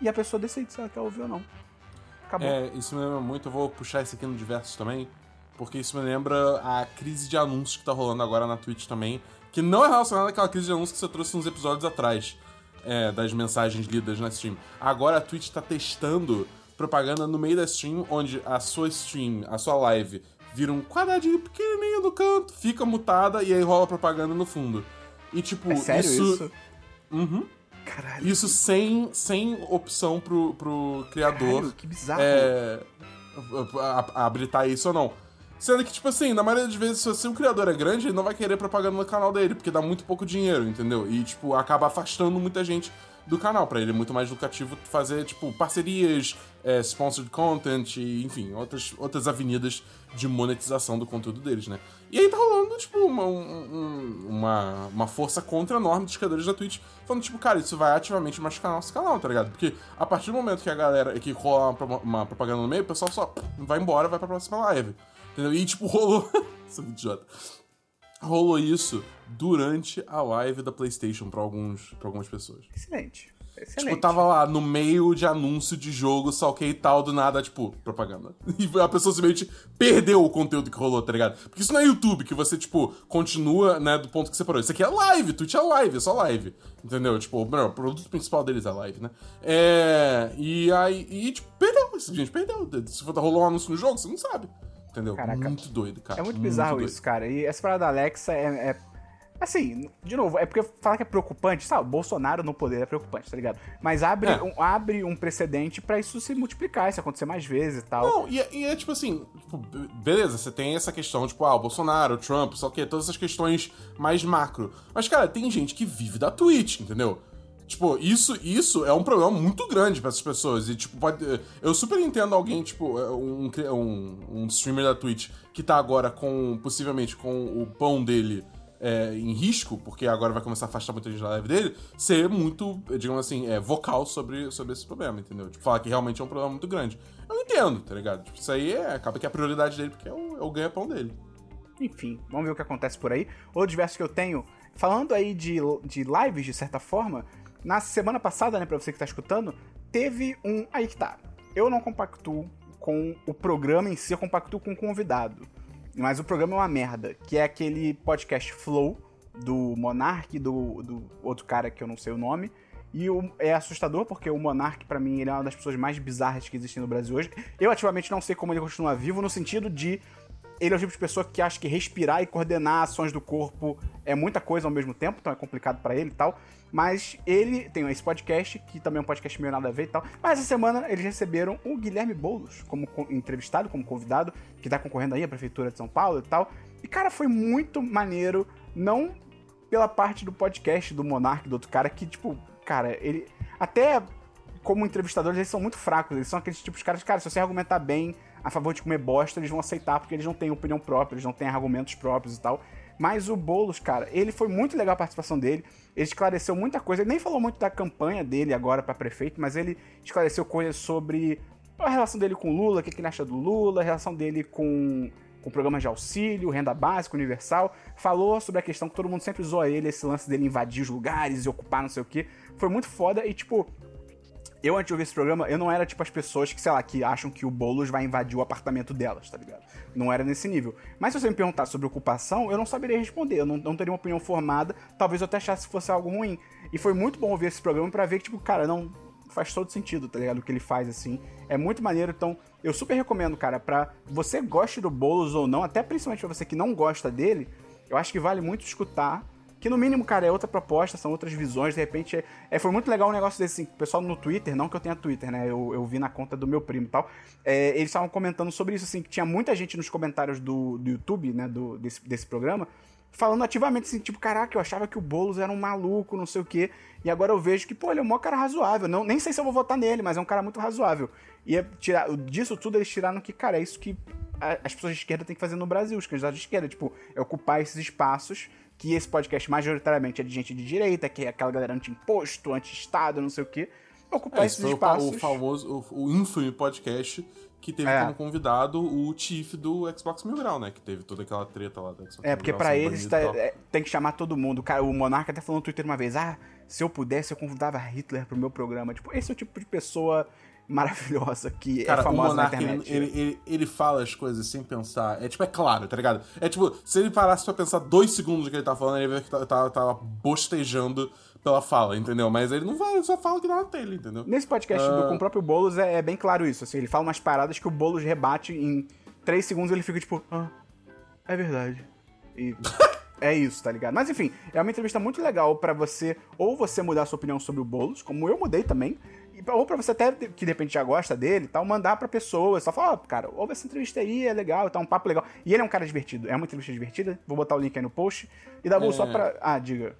E a pessoa decide se ela quer ouvir ou não. Acabou. É, isso me lembra muito, eu vou puxar esse aqui no diversos também, porque isso me lembra a crise de anúncios que tá rolando agora na Twitch também, que não é relacionada àquela crise de anúncio que você trouxe uns episódios atrás, é, das mensagens lidas na stream. Agora a Twitch tá testando propaganda no meio da stream, onde a sua stream, a sua live, vira um quadradinho pequenininho no canto, fica mutada e aí rola propaganda no fundo. E tipo, É sério isso? isso. Uhum. Caralho. Isso sem, sem opção pro, pro criador Caralho, que bizarro. é, a- a- habilitar isso ou não. Sendo que, tipo assim, na maioria das vezes, se você- o criador é grande, ele não vai querer propaganda no canal dele, porque dá muito pouco dinheiro, entendeu? E, tipo, acaba afastando muita gente do canal. Pra ele é muito mais lucrativo fazer, tipo, parcerias, é, sponsored content, e, enfim, outras, outras avenidas de monetização do conteúdo deles, né? E aí tá rolando, tipo, uma, um- uma, uma força contra enorme dos criadores da Twitch, falando, tipo, cara, isso vai ativamente machucar nosso canal, tá ligado? Porque a partir do momento que a galera, que rola uma, uma propaganda no meio, o pessoal só vai embora, vai pra próxima live. Entendeu? E, tipo, rolou. Sou idiota. Rolou isso durante a live da PlayStation pra, alguns, pra algumas pessoas. Excelente. Excelente. Tipo, tava lá no meio de anúncio de jogo, salquei e tal, do nada, tipo, propaganda. E a pessoa simplesmente perdeu o conteúdo que rolou, tá ligado? Porque isso não é YouTube, que você, tipo, continua, né, do ponto que você parou. Isso aqui é live, Twitch é live, é só live. Entendeu? Tipo, melhor, o produto principal deles é live, né? É. E aí, e, tipo, perdeu. Gente perdeu. Se rolou um anúncio no jogo, você não sabe. Entendeu? Caraca. Muito doido, cara. É muito bizarro doido. isso, cara. E essa parada da Alexa é, é- Assim, de novo, é porque falar que é preocupante, sabe? Bolsonaro no poder é preocupante, tá ligado? Mas abre, É. um, abre um precedente pra isso se multiplicar, isso acontecer mais vezes e tal. Não, e, é- e é tipo assim, tipo, be- beleza, você tem essa questão, tipo, ah, o Bolsonaro, o Trump, só que todas essas questões mais macro. Mas, cara, tem gente que vive da Twitch, entendeu? Tipo, isso, isso é um problema muito grande pra essas pessoas. E, tipo, pode. Eu super entendo alguém, tipo, um, cri- um, um streamer da Twitch que tá agora com, possivelmente, com o pão dele é, em risco, porque agora vai começar a afastar muita gente da live dele, ser muito, digamos assim, é, vocal sobre, sobre esse problema, entendeu? Tipo, falar que realmente é um problema muito grande. Eu entendo, tá ligado? Tipo, isso aí é, acaba que é a prioridade dele, porque é o, é o ganha-pão dele. Enfim, vamos ver o que acontece por aí. Outro verso que eu tenho, falando aí de, de lives, de certa forma, na semana passada, né, pra você que tá escutando, teve um. Aí que tá. Eu não compactuo com o programa em si, eu compactuo com o convidado. Mas o programa é uma merda, que é aquele podcast Flow do Monark, do, do outro cara que eu não sei o nome. E o- é assustador porque o Monark, pra mim, ele é uma das pessoas mais bizarras que existem no Brasil hoje. Eu ativamente não sei como ele continua vivo, no sentido de ele é o tipo de pessoa que acha que respirar e coordenar ações do corpo é muita coisa ao mesmo tempo, então é complicado pra ele e tal. Mas ele tem esse podcast, que também é um podcast meio nada a ver e tal. Mas essa semana eles receberam o Guilherme Boulos como co- entrevistado, como convidado, que tá concorrendo aí à Prefeitura de São Paulo e tal. E, cara, foi muito maneiro, não pela parte do podcast do Monark, do outro cara, que, tipo, cara, ele. Até como entrevistadores, eles são muito fracos. Eles são aqueles tipos de caras, cara, se você argumentar bem a favor de comer bosta, eles vão aceitar, porque eles não têm opinião própria, eles não têm argumentos próprios e tal. Mas o Boulos, cara, ele foi muito legal a participação dele. Ele esclareceu muita coisa. Ele nem falou muito da campanha dele agora pra prefeito, mas ele esclareceu coisas sobre a relação dele com Lula, o que que ele acha do Lula, a relação dele com, com programas de auxílio, renda básica, universal. Falou sobre a questão que todo mundo sempre zoa ele, esse lance dele invadir os lugares e ocupar não sei o quê. Foi muito foda e, tipo, eu, antes de ouvir esse programa, eu não era tipo as pessoas que, sei lá, que acham que o Boulos vai invadir o apartamento delas, tá ligado? Não era nesse nível. Mas se você me perguntar sobre ocupação, eu não saberia responder, eu não, não teria uma opinião formada, talvez eu até achasse que fosse algo ruim. E foi muito bom ouvir esse programa pra ver que, tipo, cara, não faz todo sentido, tá ligado? O que ele faz, assim. É muito maneiro, então eu super recomendo, cara, pra você goste do Boulos ou não, até principalmente pra você que não gosta dele, eu acho que vale muito escutar. Que no mínimo, cara, é outra proposta, são outras visões, de repente. É, é, foi muito legal um negócio desse, assim, o pessoal no Twitter, não que eu tenha Twitter, né? Eu, eu vi na conta do meu primo e tal. É, eles estavam comentando sobre isso, assim, que tinha muita gente nos comentários do, do YouTube, né? Do, desse, desse programa, falando ativamente assim, tipo, caraca, eu achava que o Boulos era um maluco, não sei o quê. E agora eu vejo que, pô, ele é um maior cara razoável. Não, nem sei se eu vou votar nele, mas é um cara muito razoável. E é tirar, disso tudo eles tiraram que, cara, é isso que as pessoas de esquerda têm que fazer no Brasil, os candidatos de esquerda, tipo, é ocupar esses espaços que esse podcast majoritariamente é de gente de direita, que é aquela galera anti-imposto, anti-estado, não sei o quê. Ocupar É, esses esse foi o, espaços. o famoso, o, o infame podcast que teve É. como convidado o Chief do Xbox Mil Grau, né? Que teve toda aquela treta lá do Xbox É, porque sendo eles tá- é, tem que chamar todo mundo. Cara, o Monarca até falou no Twitter uma vez: ah, se eu pudesse, eu convidava Hitler pro meu programa. Tipo, esse é o tipo de pessoa maravilhosa que Cara, é o famosa na Monark, ele, internet. ele, ele, ele fala as coisas sem pensar. É tipo, é claro, tá ligado? É tipo, se ele parasse pra pensar dois segundos do que ele tá falando, ele ia ver que tá- tava, tava bostejando pela fala, entendeu? Mas ele não vai, ele só fala que não é dele, entendeu? Nesse podcast Ah. do, com o próprio Boulos é, é bem claro isso. Assim, ele fala umas paradas que o Boulos rebate em três segundos ele fica tipo, ah, é verdade. E é isso, tá ligado? Mas enfim, é uma entrevista muito legal pra você, ou você mudar sua opinião sobre o Boulos, como eu mudei também, ou pra você até, que de repente já gosta dele e tal, mandar pra pessoa, só falar, ó, cara, ouve essa entrevista aí, é legal, tá um papo legal. E ele é um cara divertido, é uma entrevista divertida, vou botar o link aí no post. E dá É. só pra. Ah, diga.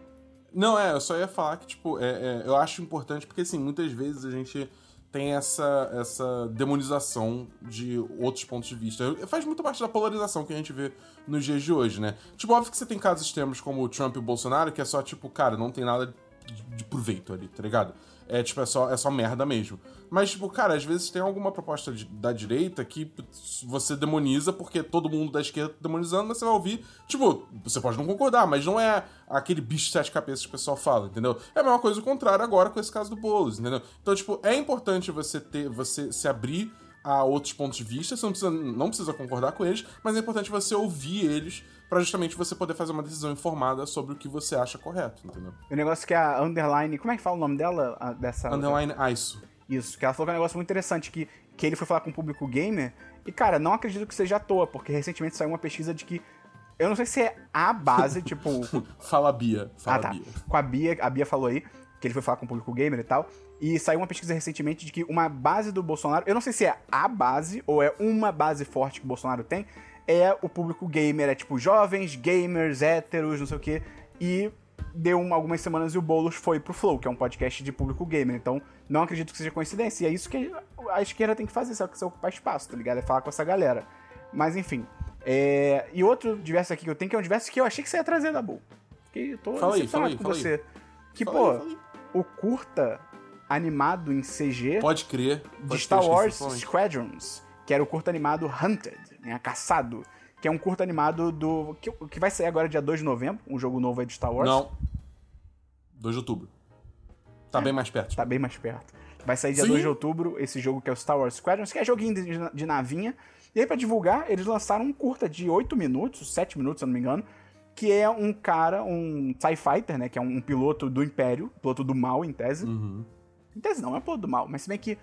Não, é, eu só ia falar que, tipo, é, é, eu acho importante porque, assim, muitas vezes a gente tem essa, essa demonização de outros pontos de vista. Faz muito parte da polarização que a gente vê nos dias de hoje, né? Tipo, óbvio que você tem casos extremos como o Trump e o Bolsonaro, que é só, tipo, cara, não tem nada de, de proveito ali, tá ligado? É, tipo, é só, é só merda mesmo. Mas, tipo, cara, às vezes tem alguma proposta de- da direita que você demoniza porque todo mundo da esquerda tá demonizando, mas você vai ouvir. Tipo, você pode não concordar, mas não é aquele bicho de sete cabeças que o pessoal fala, entendeu? É a mesma coisa o contrário agora com esse caso do Boulos, entendeu? Então, tipo, é importante você ter, você se abrir a outros pontos de vista, você não precisa, não precisa concordar com eles, mas é importante você ouvir eles pra justamente você poder fazer uma decisão informada sobre o que você acha correto, entendeu? O negócio que a Underline. Como é que fala o nome dela? a- dessa. Underline ISO. Isso, que ela falou que é um negócio muito interessante, que, que ele foi falar com o público gamer. E, cara, não acredito que seja à toa, porque recentemente saiu uma pesquisa de que. Eu não sei se é a base, tipo. Fala Bia, fala ah, tá. Bia. Com a Bia, a Bia falou aí, que ele foi falar com o público gamer e tal. E saiu uma pesquisa recentemente de que uma base do Bolsonaro, eu não sei se é a base ou é uma base forte que o Bolsonaro tem, é o público gamer, é tipo jovens, gamers, héteros, não sei o quê. E deu um- algumas semanas e o Boulos foi pro Flow, que é um podcast de público gamer. Então, não acredito que seja coincidência. E é isso que a esquerda tem que fazer, só que você ocupar espaço, tá ligado? É falar com essa galera. Mas enfim. É... E outro diverso aqui que eu tenho, que é um diverso que eu achei que você ia trazer, Dabu. Fiquei, eu tô Fala aí, fala aí, com fala aí. você. Que, Fala pô, aí, fala aí. o curta animado em CG Pode crer. de pode Star crer, Wars aí. Squadrons, que era o curta animado Hunted, né, Caçado, que é um curta animado do que, que vai sair agora dia 2 de novembro, um jogo novo aí de Star Wars. Não. 2 de outubro. Tá bem mais perto. Tá bem mais perto. Vai sair dia Sim. 2 de outubro esse jogo que é o Star Wars Squadrons, que é joguinho de, de navinha. E aí, pra divulgar, eles lançaram um curta de 8 minutos, 7 minutos, se eu não me engano, que é um cara, um TIE Fighter, né? Que é um piloto do Império, piloto do mal, em tese. Uhum. Em tese não, é piloto do mal, mas se bem que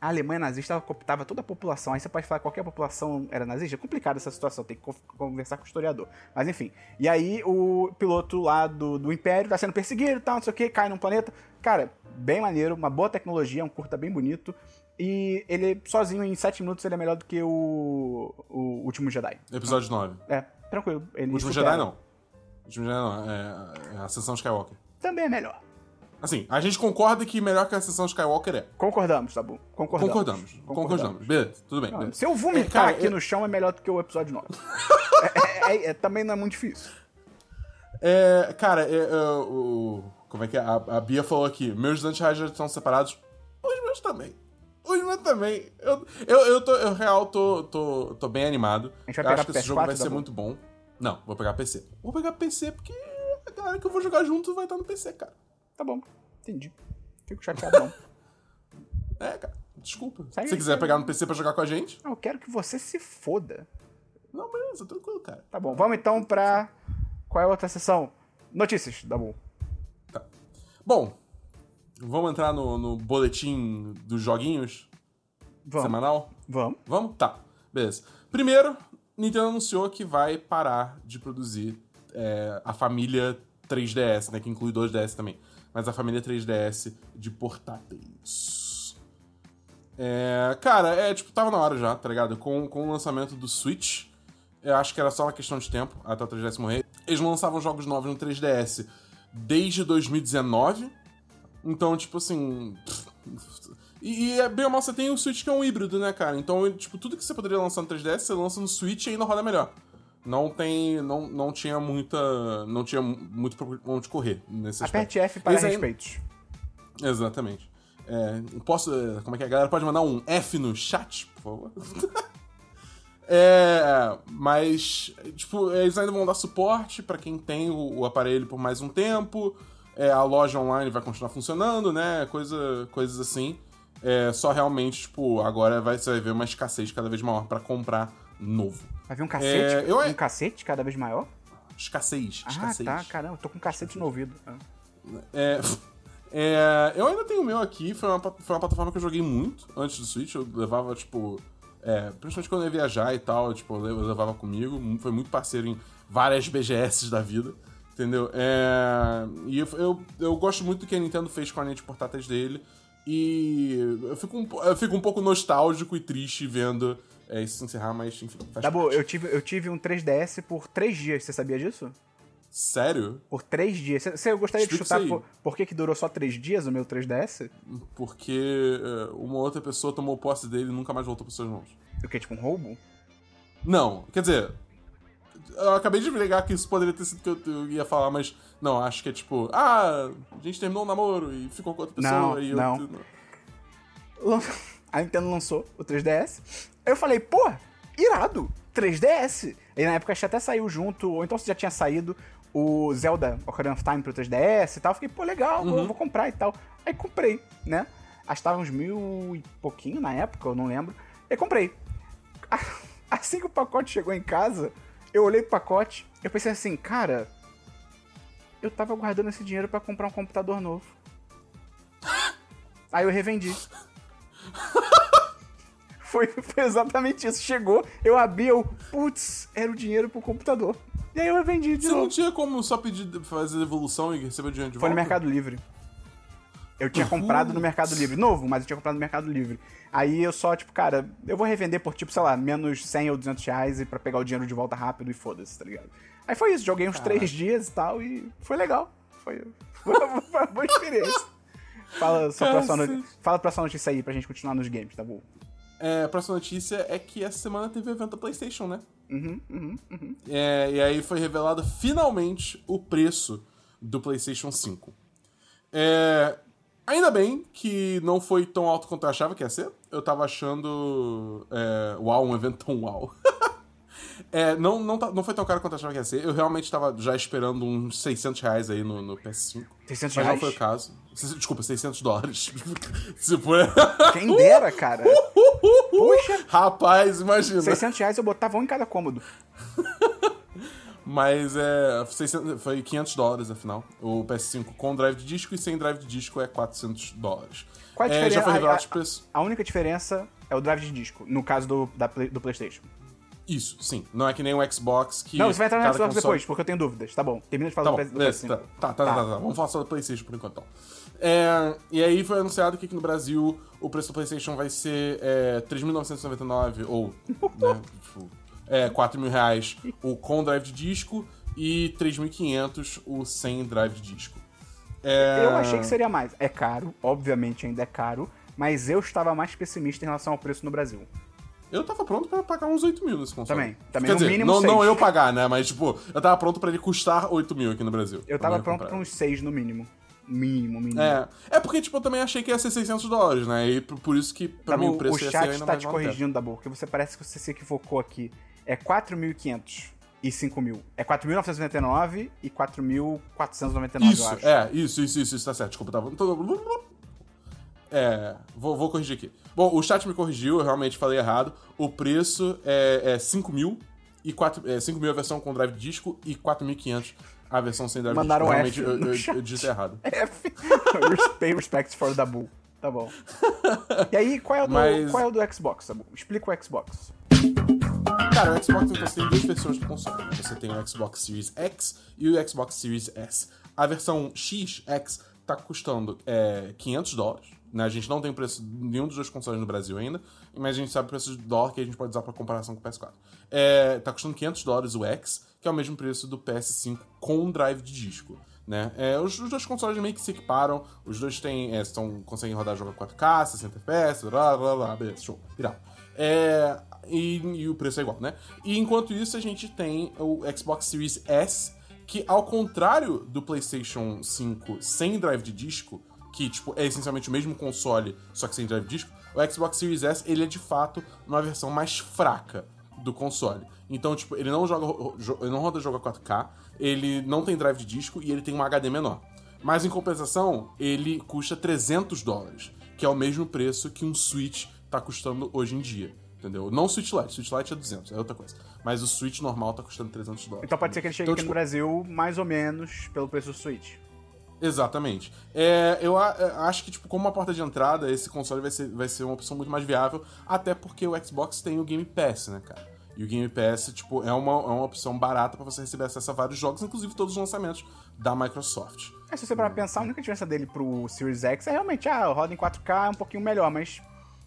a Alemanha nazista cooptava toda a população, aí você pode falar que qualquer população era nazista. É complicado essa situação, tem que co- conversar com o historiador. Mas enfim. E aí o piloto lá do, do Império tá sendo perseguido e tal, não sei o que, cai num planeta. Cara, bem maneiro, uma boa tecnologia, um curta bem bonito. E ele, sozinho, em 7 minutos, ele é melhor do que o, o Último Jedi. Episódio 9. É, tranquilo. Ele O último supera. Jedi não. O último Jedi não. É, é a Ascensão Skywalker. Também é melhor. Assim, a gente concorda que melhor que a Ascensão Skywalker é. Concordamos, Tabu. Concordamos. Concordamos. Concordamos. Beleza, tudo bem. Não, beleza. se eu vomitar É, cara, aqui eu- no chão é melhor do que o episódio 9. É- é- é- também não é muito difícil. É, cara, é, é, o. Como é que é? A, a Bia falou aqui: meus anti-hydrates estão separados. Os meus também. Os meus também. Eu, eu, eu, tô, eu real, tô, tô, tô bem animado. A gente vai eu pegar acho que esse jogo PS4, vai ser muito bom. Não, vou pegar PC. Vou pegar PC porque a galera que eu vou jogar junto vai estar no PC, cara. Tá bom, entendi. Fico chateado não. É, cara. Desculpa. Segue Se quiser pegar no PC pra jogar com a gente, Eu quero que você se foda. não, beleza, tranquilo, cara. Tá bom, vamos então pra... Qual é a outra sessão? Notícias, tá bom. Bom, vamos entrar no, no boletim dos joguinhos Vamos, semanal? vamos. Vamos? Tá, beleza. Primeiro, Nintendo anunciou que vai parar de produzir é, a família 3DS, né? Que inclui 2DS também. Mas a família 3DS de portáteis. É, cara, é tipo, tava na hora já, tá ligado? Com, com o lançamento do Switch, eu acho que era só uma questão de tempo até o 3DS morrer. Eles lançavam jogos novos no 3DS desde 2019. Então, tipo assim. E, e é bem ou mal, você tem o Switch que é um híbrido, né, cara? Então, tipo, tudo que você poderia lançar no 3DS, você lança no Switch e ainda roda melhor. Não tem. Não, não tinha muita. Não tinha muito pra onde correr nesse aspecto. Aperte F para Eles respeitos. Exatamente. É, posso. Como é que é? A galera pode mandar um F no chat, por favor? é. Mas, tipo, eles ainda vão dar suporte pra quem tem o, o aparelho por mais um tempo. É, a loja online vai continuar funcionando, né? Coisa, coisas assim. É, só realmente, tipo, agora vai, você vai ver uma escassez cada vez maior pra comprar novo. Vai vir um cacete? É, eu- Um cacete cada vez maior? Escassez, Ah, escassez. tá, caramba, eu tô com um cacete no ouvido. É, é, eu ainda tenho o meu aqui, foi uma, foi uma plataforma que eu joguei muito antes do Switch, eu levava, tipo, é, principalmente quando eu ia viajar e tal, tipo, eu le- eu levava comigo, foi muito parceiro em várias BGS da vida, entendeu? É, e eu, eu, eu gosto muito do que a Nintendo fez com a net portáteis dele, e eu fico um, eu fico um pouco nostálgico e triste vendo é, isso se encerrar, mas enfim, faz Tá bom, eu tive, eu tive um 3DS por três dias, você sabia disso? Sério? Por três dias. Você- gostaria Explica de chutar por, por que, que durou só três dias o meu 3DS? Porque é, uma outra pessoa tomou posse dele e nunca mais voltou para suas mãos. O que, tipo um roubo? Não, quer dizer. Eu acabei de brigar que isso poderia ter sido que eu, eu ia falar, mas não, acho que é tipo, ah, a gente terminou o namoro e ficou com outra pessoa Não, e eu. não. Lan- A Nintendo lançou o 3DS. Aí eu falei, pô, irado, 3DS. Aí na época acho que até saiu junto, ou então se já tinha saído o Zelda Ocarina of Time pro 3DS e tal. Fiquei, pô, legal, vou, vou comprar e tal. Aí comprei, né? Acho que tava uns mil e pouquinho na época, eu não lembro. Aí comprei. Assim que o pacote chegou em casa, eu olhei pro pacote, eu pensei assim, cara, eu tava guardando esse dinheiro pra comprar um computador novo. Aí eu revendi. Foi, foi exatamente isso. Chegou, eu abri, eu, putz, era o dinheiro pro computador. E aí eu vendi de Você não novo. tinha como só pedir fazer devolução e receber o dinheiro de Foi volta? no Mercado Livre. Eu tinha comprado no Mercado Livre. Novo, mas eu tinha comprado no Mercado Livre. Aí eu só, tipo, cara, eu vou revender por, tipo, sei lá, menos 100 ou 200 reais e pra pegar o dinheiro de volta rápido e foda-se, tá ligado? Aí foi isso, joguei uns três dias e tal e foi legal. Foi, foi uma, foi uma boa experiência. Fala sua, próxima Cacete. notícia, fala a próxima notícia aí pra gente continuar nos games, tá bom? É, a próxima notícia é que essa semana teve evento da PlayStation, né? Uhum, uhum, uhum. É, e aí foi revelado finalmente o preço do PlayStation 5. É, ainda bem que não foi tão alto quanto eu achava que ia ser. Eu tava achando. É, uau, um evento tão uau. É, não, não, tá- não foi tão caro quanto eu achava que ia ser. Eu realmente tava já esperando uns 600 reais aí no, no PS5. 600 Mas reais? não foi o caso. Desculpa, 600 dólares. Se for. Quem dera, cara. Puxa. Rapaz, imagina. 600 reais eu botava um em cada cômodo. Mas é. 600 foi 500 dólares, afinal. O PS5 com drive de disco e sem drive de disco é 400 dólares. Qual a É, diferença? já foi revelado a, preços. a única diferença é o drive de disco, no caso do, da do PlayStation. Isso, sim. Não é que nem o Xbox que. Não, você vai entrar no Xbox console- depois, porque eu tenho dúvidas. Tá bom, termina de falar Tá do, bom, do beleza, PS5. tá, tá, tá, tá, tá. Vamos falar só do PlayStation por enquanto, então. É, e aí foi anunciado que aqui no Brasil o preço do PlayStation vai ser é, 3.999 ou, né, tipo, é, 4 mil reais o com drive de disco e 3.500 o sem drive de disco. É, Eu achei que seria mais. É caro, obviamente ainda é caro, mas eu estava mais pessimista em relação ao preço no Brasil. Eu tava pronto pra pagar uns 8 mil nesse console. Também, também, Quer no dizer, mínimo não, não seis. eu pagar, né? Mas, tipo, eu tava pronto pra ele custar 8 mil aqui no Brasil. Eu tava pronto comprar. pra uns 6 no mínimo. Mínimo, mínimo. É, é porque, tipo, eu também achei que ia ser 600 dólares, né? E por isso que, pra Tá mim, o preço o ia ser chat ainda tá mais te maluco. corrigindo, Dabu, porque você parece que você se equivocou aqui. É 4.500 e 5.000. É 4.999 e 4.499, eu acho. é, isso, isso, isso, isso, tá certo. Desculpa, tava... É, vou, vou corrigir aqui. Bom, o chat me corrigiu, eu realmente falei errado. O preço é, é 5 mil, e 4, é, 5 mil a versão com drive disco e 4.500 a versão sem drive Mandaram disco. F Realmente, eu, eu, eu disse errado. F. Pay respects for Dabu. Tá bom. E aí, qual é o do, Mas- qual é o do Xbox, Dabu? Explica o Xbox. Cara, o Xbox então, você tem duas versões do console. né? Você tem o Xbox Series X e o Xbox Series S. A versão X, X, tá custando é, 500 dólares. Né? A gente não tem o preço de nenhum dos dois consoles no Brasil ainda, mas a gente sabe o preço de dólar que a gente pode usar para comparação com o PS4. É, tá custando 500 dólares o X, que é o mesmo preço do PS5 com drive de disco. Né? É, os, os dois consoles meio que se equiparam, os dois têm, é, são, conseguem rodar jogo a 4K, 60 FPS, blá blá blá, beleza, show, irado. É, e, e o preço é igual, né? E enquanto isso, a gente tem o Xbox Series S, que ao contrário do PlayStation 5 sem drive de disco, que tipo, é essencialmente o mesmo console, só que sem drive disco, o Xbox Series S ele é de fato uma versão mais fraca do console. Então, tipo, ele não joga ele não roda jogo a 4K, ele não tem drive de disco e ele tem um HD menor. Mas em compensação, ele custa 300 dólares. que é o mesmo preço que um Switch tá custando hoje em dia. Entendeu? Não o Switch Lite, o Switch Lite é 200, é outra coisa. Mas o Switch normal tá custando 300 dólares. Então pode ser que ele chegue Então, aqui tipo, no Brasil mais ou menos pelo preço do Switch. Exatamente. É, eu a- é, acho que, tipo, como uma porta de entrada, esse console vai ser, vai ser uma opção muito mais viável, até porque o Xbox tem o Game Pass, né, cara? E o Game Pass, tipo, é uma, é uma opção barata pra você receber acesso a vários jogos, inclusive todos os lançamentos da Microsoft. É, se você parar pra pensar, a única diferença dele pro Series X é realmente, ah, roda em 4K é um pouquinho melhor, mas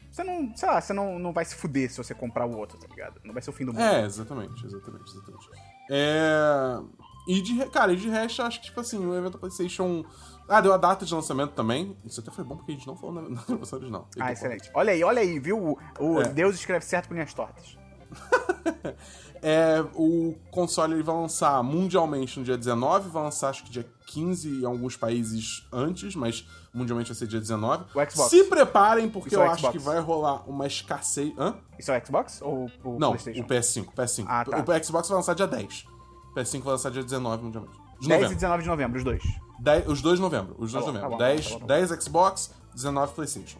você não, sei lá, você não, não vai se fuder se você comprar o outro, tá ligado? Não vai ser o fim do mundo. É, exatamente, exatamente, exatamente. É... E de, cara, e de resto, acho que, tipo assim, o evento PlayStation. Ah, deu a data de lançamento também. Isso até foi bom porque a gente não falou na, na gravação original. Ah, excelente. Olha aí, olha aí, viu? O, É. Deus escreve certo com linhas tortas. É, o console ele vai lançar mundialmente no dia 19, vai lançar acho que dia 15 em alguns países antes, mas mundialmente vai ser dia 19. O Xbox. Se preparem, porque é eu acho que vai rolar uma escassez. Hã? Isso é o Xbox ou o Não, PlayStation? o PS5. PS5. Ah, tá. O Xbox vai lançar dia 10. O PS5 vai lançar dia 19 mundialmente. De 10 e novembro. 19 de novembro, os dois. 10 os dois de novembro. Os dois Tá de bom, novembro. tá bom, 10, tá bom, tá bom. 10 Xbox, 19 PlayStation.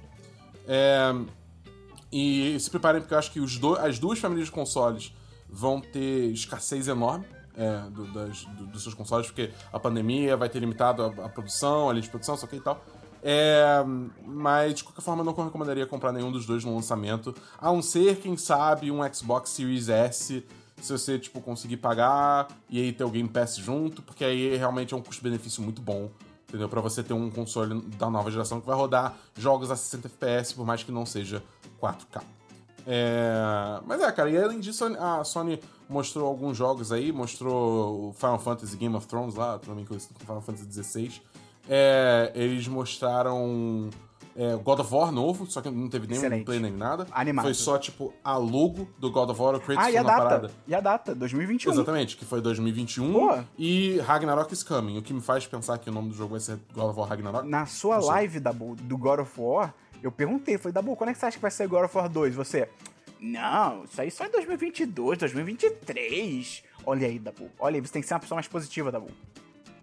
É, e se preparem, porque eu acho que os do- as duas famílias de consoles vão ter escassez enorme é, do- das- do- dos seus consoles, porque a pandemia vai ter limitado a, a produção, a linha de produção, só que e tal. É, mas, de qualquer forma, eu não recomendaria comprar nenhum dos dois no lançamento, a não ser, quem sabe, um Xbox Series S, se você, tipo, conseguir pagar e aí ter o Game Pass junto, porque aí realmente é um custo-benefício muito bom, entendeu? Pra você ter um console da nova geração que vai rodar jogos a 60 FPS, por mais que não seja 4K. É... Mas é, cara, e além disso, a Sony mostrou alguns jogos aí, mostrou o Final Fantasy Game of Thrones lá, também conhecido como Final Fantasy XVI. É, eles mostraram é, God of War novo, só que não teve nenhum Excelente. gameplay nem nada. Animado. Foi só, tipo, a logo do God of War, o Kratos Ah, e a na data? parada. E a data? 2021. Exatamente, que foi 2021 Pô. e Ragnarok is Coming, o que me faz pensar que o nome do jogo vai ser God of War Ragnarok. Na sua Não live, Dabu, do God of War, eu perguntei, falei, Dabu, quando é que você acha que vai ser God of War 2? Você, não, isso aí só em 2022, 2023. Olha aí, Dabu, olha aí, você tem que ser uma pessoa mais positiva, Dabu.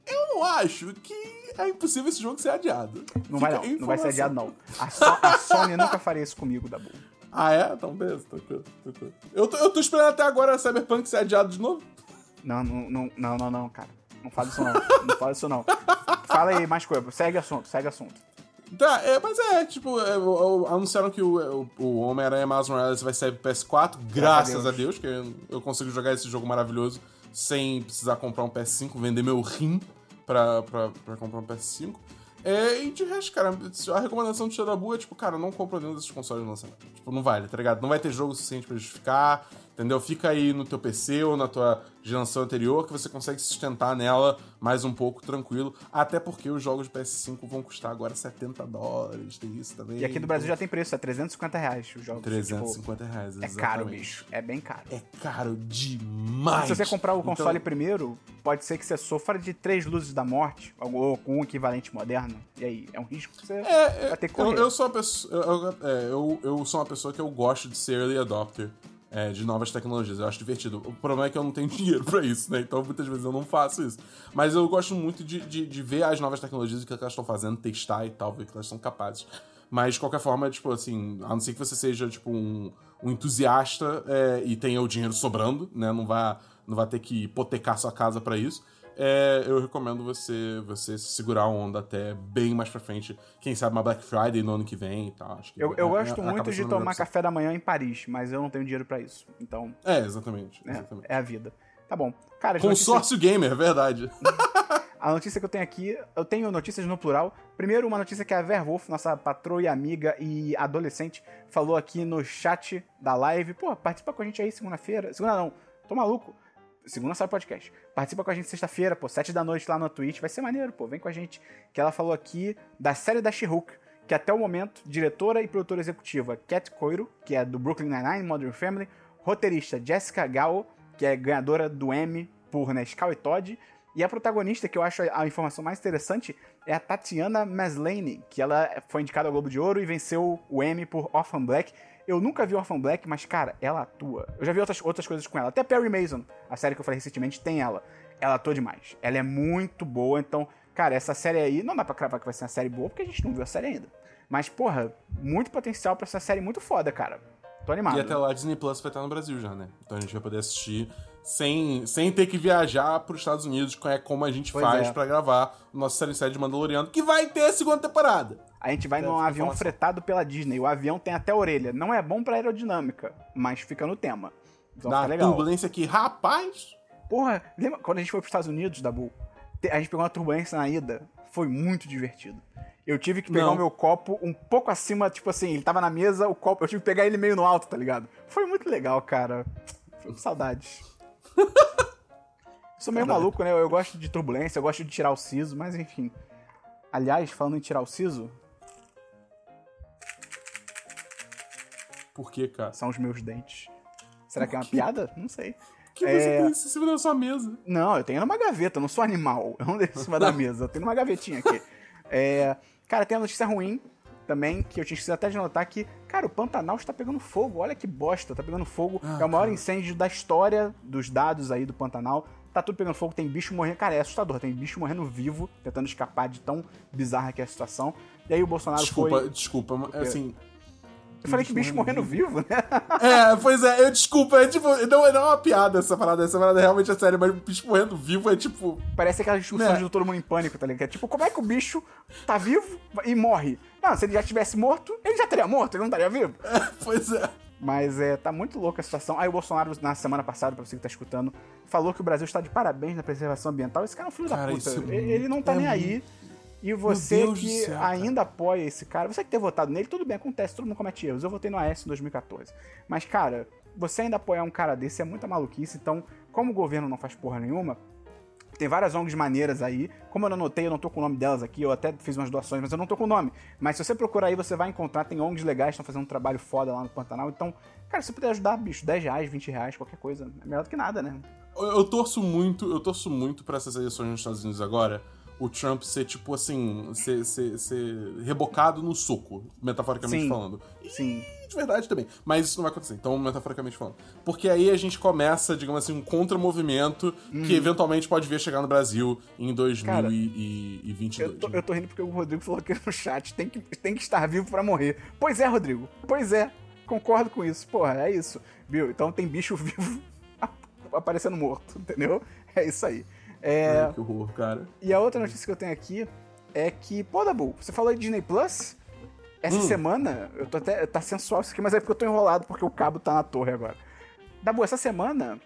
Eu acho que é impossível esse jogo ser adiado. Não Fica vai não, não vai ser adiado não. A, So- a Sony nunca faria isso comigo, Dabu. Ah, é? Então, beleza, tranquilo, tranquilo. Eu tô, eu tô esperando até agora a Cyberpunk ser adiado de novo. Não, não, não, não, não, não, cara. Não fala isso não, não fala isso não. Fala aí mais coisa, segue assunto, segue assunto. Tá, é, mas é, tipo, é, anunciaram que o, o, o Homem-Aranha Miles Morales vai sair pro PS4, graças a a Deus, que eu consigo jogar esse jogo maravilhoso sem precisar comprar um PS5, vender meu rim pra, pra, pra comprar um PS5. É, e de resto, cara, a recomendação do Xerabu é, tipo, cara, não compra nenhum desses consoles no lançamento. Tipo, não vale, tá ligado? Não vai ter jogo suficiente pra justificar, entendeu? Fica aí no teu PC ou na tua geração anterior que você consegue sustentar nela mais um pouco tranquilo. Até porque os jogos de PS5 vão custar agora 70 dólares, tem isso também. E aqui no Brasil já tem preço, é 350 reais os jogos. 350 reais, Tipo, é exatamente. caro, bicho. É bem caro. É caro demais. Se você comprar o Então- console primeiro, pode ser que você sofra de três luzes da morte, ou com um equivalente moderno. E aí, é um risco que você É, vai ter que eu, correr. eu sou uma pessoa. Eu, eu- é, eu, eu sou uma pessoa que eu gosto de ser early adopter é, de novas tecnologias. Eu acho divertido. O problema é que eu não tenho dinheiro pra isso, né? Então muitas vezes eu não faço isso. Mas eu gosto muito de, de, de ver as novas tecnologias, o que elas estão fazendo, testar e tal, ver o que elas são capazes. Mas de qualquer forma, tipo assim, a não ser que você seja, tipo, um, um entusiasta é, e tenha o dinheiro sobrando, né? Não vá, não vá ter que hipotecar sua casa pra isso. É, eu recomendo você você segurar a onda até bem mais pra frente. Quem sabe uma Black Friday no ano que vem e tal. Acho que Eu, eu é- gosto acaba muito de tomar café da manhã em Paris, mas eu não tenho dinheiro pra isso. Então, É, exatamente. é, exatamente. é a vida. Tá bom. Cara, notícias- Consórcio Gamer, verdade. A notícia que eu tenho aqui, eu tenho notícias no plural. Primeiro, uma notícia que a Verwolf, nossa patroa e amiga e adolescente, falou aqui no chat da live. Pô, participa com a gente aí segunda-feira. Segunda não, tô maluco. Segunda sai o podcast. Participa com a gente sexta-feira, pô, sete da noite lá na Twitch. Vai ser maneiro, pô. Vem com a gente. Que ela falou aqui da série da She-Hulk, que até o momento, diretora e produtora executiva Cat Coiro, que é do Brooklyn Nine-Nine, Modern Family. Roteirista Jessica Gao, que é ganhadora do Emmy por Nescau e Todd. E a protagonista, que eu acho a a informação mais interessante, é a Tatiana Maslany, que ela foi indicada ao Globo de Ouro e venceu o Emmy por Orphan Black. Eu nunca vi Orphan Black, mas, cara, ela atua. Eu já vi outras, outras coisas com ela. Até Perry Mason, a série que eu falei recentemente, tem ela. Ela atua demais. Ela é muito boa, então, cara, essa série aí, não dá pra cravar que vai ser uma série boa, porque a gente não viu a série ainda. Mas, porra, muito potencial pra essa série muito foda, cara. Tô animado. E até lá a Disney Plus vai estar no Brasil já, né? Então a gente vai poder assistir sem, sem ter que viajar pros Estados Unidos, que é como a gente Pois faz é. pra gravar o nosso série 7 de Mandaloriano, que vai ter a segunda temporada. A gente vai É, num avião informação. fretado pela Disney. O avião tem até orelha. Não é bom pra aerodinâmica, mas fica no tema. Então Dá legal. turbulência aqui, rapaz! Porra, lembra quando a gente foi pros Estados Unidos, Dabu? A gente pegou uma turbulência na ida. Foi muito divertido. Eu tive que pegar Não. o meu copo um pouco acima, tipo assim, ele tava na mesa, o copo, eu tive que pegar ele meio no alto, tá ligado? Foi muito legal, cara. Foi saudades. Sou meio maluco, né? Eu gosto de turbulência, eu gosto de tirar o siso, mas enfim. Aliás, falando em tirar o siso, Por que, cara? são os meus dentes. Será que é uma piada? Não sei. que É. você tem isso em cima da sua mesa? Não, eu tenho numa gaveta, eu não sou animal. Eu não deixo em cima da mesa, eu tenho numa gavetinha aqui. É, cara, tem uma notícia ruim também, que eu tinha esquecido até de notar que, cara, o Pantanal está pegando fogo. Olha que bosta, tá pegando fogo. Ah, é o maior cara. incêndio da história dos dados aí do Pantanal. Tá tudo pegando fogo, tem bicho morrendo. Cara, é assustador, tem bicho morrendo vivo, tentando escapar de tão bizarra que é a situação. E aí o Bolsonaro Desculpa, foi. desculpa, mas, assim. Eu falei que bicho morrendo vivo, né? É, pois é, eu desculpa, é tipo, não, não é uma piada essa parada, essa parada realmente é séria, mas bicho morrendo vivo é tipo. Parece aquelas discussões Né? do Todo Mundo em Pânico, tá ligado? É tipo, como é que o bicho tá vivo e morre? Não, se ele já tivesse morto, ele já teria morto, ele não estaria vivo. Pois é. Mas é, tá muito louca a situação. Aí o Bolsonaro, na semana passada, pra você que tá escutando, falou que o Brasil está de parabéns na preservação ambiental. Esse cara é um filho da Cara, puta. isso é Ele ele não tá é nem muito- aí. E você que céu, cara. ainda apoia esse cara, você que ter votado nele, tudo bem, acontece, todo mundo comete erros. Eu votei no AS em 2014. Mas, cara, você ainda apoiar um cara desse é muita maluquice. Então, como o governo não faz porra nenhuma, tem várias ONGs maneiras aí. Como eu não anotei, eu não tô com o nome delas aqui, eu até fiz umas doações, mas eu não tô com o nome. Mas se você procurar aí, você vai encontrar, tem ONGs legais, estão fazendo um trabalho foda lá no Pantanal. Então, cara, se você puder ajudar, bicho, 10 reais, 20 reais, qualquer coisa, é melhor do que nada, né? Eu, eu torço muito, eu torço muito pra essas eleições nos Estados Unidos agora. O Trump ser, tipo assim, ser, ser, ser rebocado no soco, metaforicamente Sim. falando. E Sim. de verdade também. Mas isso não vai acontecer, então, metaforicamente falando. Porque aí a gente começa, digamos assim, um contra-movimento Uhum. que eventualmente pode vir a chegar no Brasil em 2022. Eu tô, eu tô rindo porque o Rodrigo falou aqui no chat, tem que, tem que estar vivo pra morrer. Pois é, Rodrigo, pois é, concordo com isso. Porra, é isso, viu? Então tem bicho vivo aparecendo morto, entendeu? É isso aí. É, Ai, que horror, cara. E a outra notícia que eu tenho aqui é que, pô, Dabu, você falou de Disney Plus? Essa Hum. semana, eu tô até. Tá sensual isso aqui, mas é porque eu tô enrolado porque o cabo tá na torre agora. Dabu, essa semana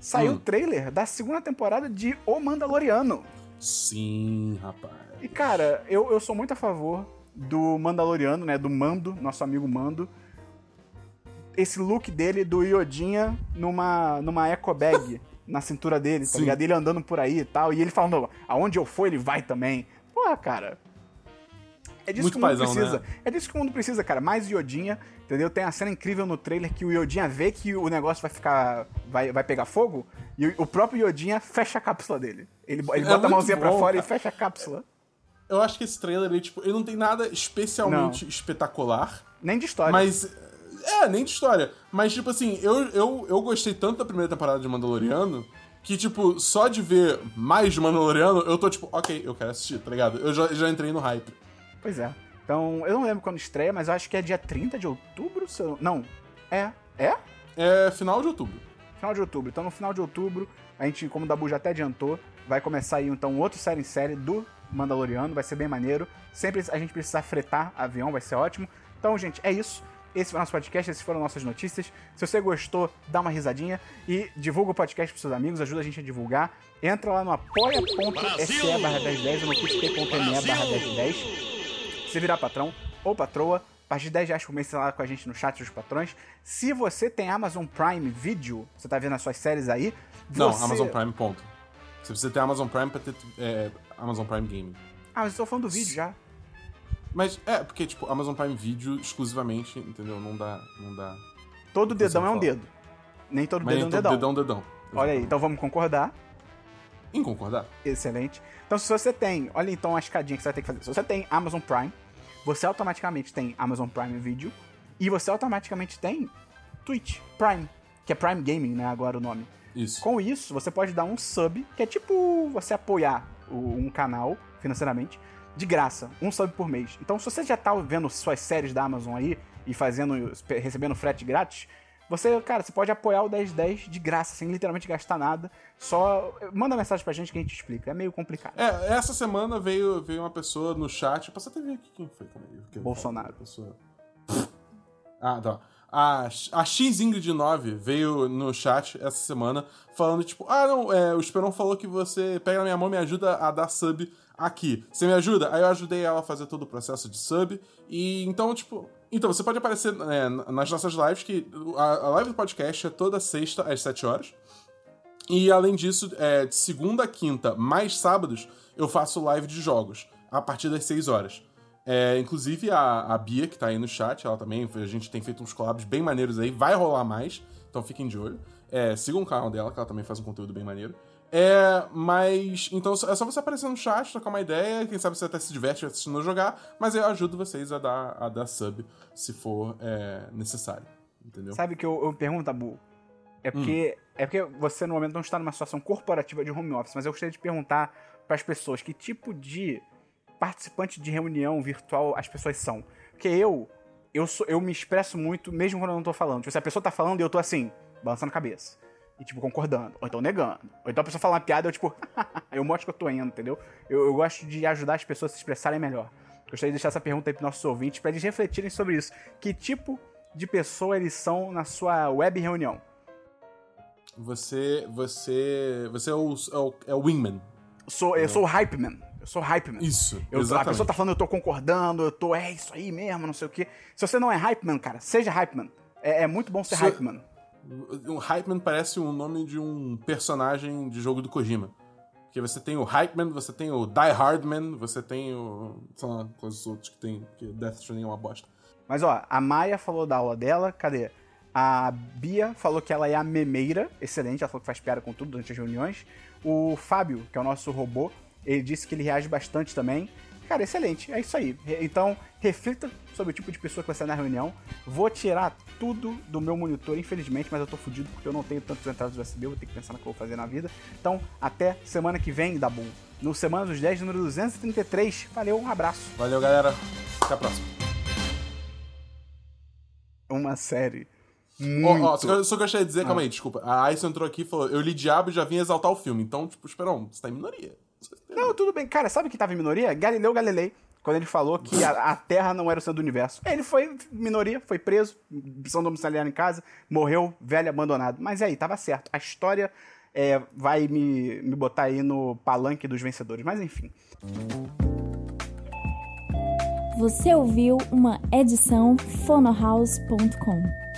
saiu Hum. o trailer da segunda temporada de O Mandaloriano. Sim, rapaz. E, cara, eu, eu sou muito a favor do Mandaloriano, né? Do Mando, nosso amigo Mando. Esse look dele do Iodinha numa, numa eco bag na cintura dele, tá Sim. ligado? Ele andando por aí e tal. E ele falando, aonde eu for, ele vai também. Porra, cara. É disso Muito que o mundo paizão, precisa. né? É disso que o mundo precisa, cara. Mais Iodinha, entendeu? Tem a cena incrível no trailer que o Iodinha vê que o negócio vai ficar. vai, vai pegar fogo. E o- próprio Iodinha fecha a cápsula dele. Ele, ele É bota a mãozinha pra bom, fora e cara. fecha a cápsula. Eu acho que esse trailer, ele, tipo, ele não tem nada especialmente espetacular. Nem de história. Mas. É, nem de história. Mas, tipo assim, eu, eu, eu gostei tanto da primeira temporada de Mandaloriano que, tipo, só de ver mais de Mandaloriano, eu tô tipo, ok, eu quero assistir, tá ligado? Eu já, já entrei no hype. Pois é. Então, eu não lembro quando estreia, mas eu acho que é dia 30 de outubro. Se eu... Não. É. É? É final de outubro. Final de outubro. Então, no final de outubro, a gente, como o Dabu já até adiantou, vai começar aí, então, outro série em série do Mandaloriano. Vai ser bem maneiro. Sempre a gente precisar fretar avião, vai ser ótimo. Então, gente, é isso. Esse foi o nosso podcast, essas foram nossas notícias. Se você gostou, dá uma risadinha e divulga o podcast pros seus amigos, ajuda a gente a divulgar. Entra lá no apoia.se barra 1010 ou no picpay.me barra 1010 você virar patrão ou patroa, a partir de 10 reais por mês você tá lá com a gente no chat dos patrões. Se você tem Amazon Prime Video, você tá vendo as suas séries aí. Não, você- Amazon Prime, ponto. Você precisa ter Amazon Prime pra ter é, Amazon Prime Gaming. Ah, mas eu tô falando do vídeo já. Mas é, porque, tipo, Amazon Prime Video exclusivamente, entendeu? Não dá. Não dá. Todo dedão é um dedo. Nem todo Mas dedo é um então, dedão. dedão, dedão. Olha aí, então vamos concordar. Em concordar? Excelente. Então, se você tem, olha então a escadinha que você vai ter que fazer. Se você tem Amazon Prime, você automaticamente tem Amazon Prime Video e você automaticamente tem Twitch Prime, que é Prime Gaming, né? Agora o nome. Isso. Com isso, você pode dar um sub, que é tipo você apoiar um canal financeiramente. De graça, um sub por mês. Então, se você já tá vendo suas séries da Amazon aí e fazendo, recebendo frete grátis, você, cara, você pode apoiar o 1010 de graça, sem literalmente gastar nada. Só manda mensagem pra gente que a gente explica. É meio complicado. É, essa semana veio, veio uma pessoa no chat. Posso até ver aqui quem foi comigo. Bolsonaro. Pessoa... Ah, tá. A, a X Ingrid 9 veio no chat essa semana falando, tipo, ah, não, é, o Esperon falou que você pega na minha mão e me ajuda a dar sub aqui. Você me ajuda? Aí eu ajudei ela a fazer todo o processo de sub. E então, tipo. Então, você pode aparecer é, nas nossas lives, que a, a, live do podcast é toda sexta às 7 horas. E além disso, é, de segunda a quinta, mais sábados, eu faço live de jogos, a partir das 6 horas. É, inclusive a, a Bia, que tá aí no chat, ela também, a gente tem feito uns collabs bem maneiros aí, vai rolar mais, então fiquem de olho. É, sigam o canal dela, que ela também faz um conteúdo bem maneiro. É, mas. Então é só você aparecer no chat, trocar uma ideia, quem sabe você até se diverte assistindo jogar, mas eu ajudo vocês a dar, a dar sub se for é, necessário. Entendeu? Sabe que eu, eu pergunto, Abu? É porque, hum. é porque você no momento não está numa situação corporativa de home office, mas eu gostaria de perguntar para as pessoas que tipo de participante de reunião virtual as pessoas são. Porque eu, eu, sou, eu me expresso muito, mesmo quando eu não tô falando. Tipo, se a pessoa tá falando e eu tô assim, balançando a cabeça. E, tipo, concordando. Ou então negando. Ou então a pessoa fala uma piada eu, tipo, eu mostro que eu tô indo, entendeu? Eu, eu gosto de ajudar as pessoas a se expressarem melhor. Gostaria de deixar essa pergunta aí pros nossos ouvintes, para eles refletirem sobre isso. Que tipo de pessoa eles são na sua web reunião? Você. Você. Você é o, é o, é o wingman. Sou, eu sou o hype man. Eu sou hype man. Isso. Eu, exatamente. A pessoa tá falando, eu tô concordando, eu tô, é isso aí mesmo, não sei o quê. Se você não é hype man, cara, seja hype man. É, é muito bom ser Se... hype man. Um hype man parece o nome de um personagem de jogo do Kojima. Porque você tem o Hype Man, você tem o Die Hard Man, você tem o. sei lá, coisas outras que tem. Porque Death Stranding é uma bosta. Mas ó, a Maia falou da aula dela, cadê? A Bia falou que ela é a memeira, excelente, ela falou que faz piada com tudo durante as reuniões. O Fábio, que é o nosso robô, ele disse que ele reage bastante também. Cara, excelente. É isso aí. Então, reflita sobre o tipo de pessoa que você é na reunião. Vou tirar tudo do meu monitor, infelizmente, mas eu tô fudido porque eu não tenho tantas entradas USB, vou ter que pensar no que eu vou fazer na vida. Então, até semana que vem, Dabu. No Semana dos 10, número 233. Valeu, um abraço. Valeu, galera. Até a próxima. Uma série. Muito... Oh, oh, só, só gostaria de dizer, ah. calma aí, desculpa. A Aice entrou aqui e falou: Eu li Diabo e já vim exaltar o filme. Então, tipo, esperão, você tá em minoria. Não, tudo bem. Cara, sabe que tava em minoria? Galileu Galilei. Quando ele falou que a, a, Terra não era o centro do universo. Ele foi minoria, foi preso, prisão domiciliar em casa, morreu velho, abandonado. Mas aí, tava certo. A história é, vai me, me botar aí no palanque dos vencedores. Mas enfim. Você ouviu uma edição fonohouse.com.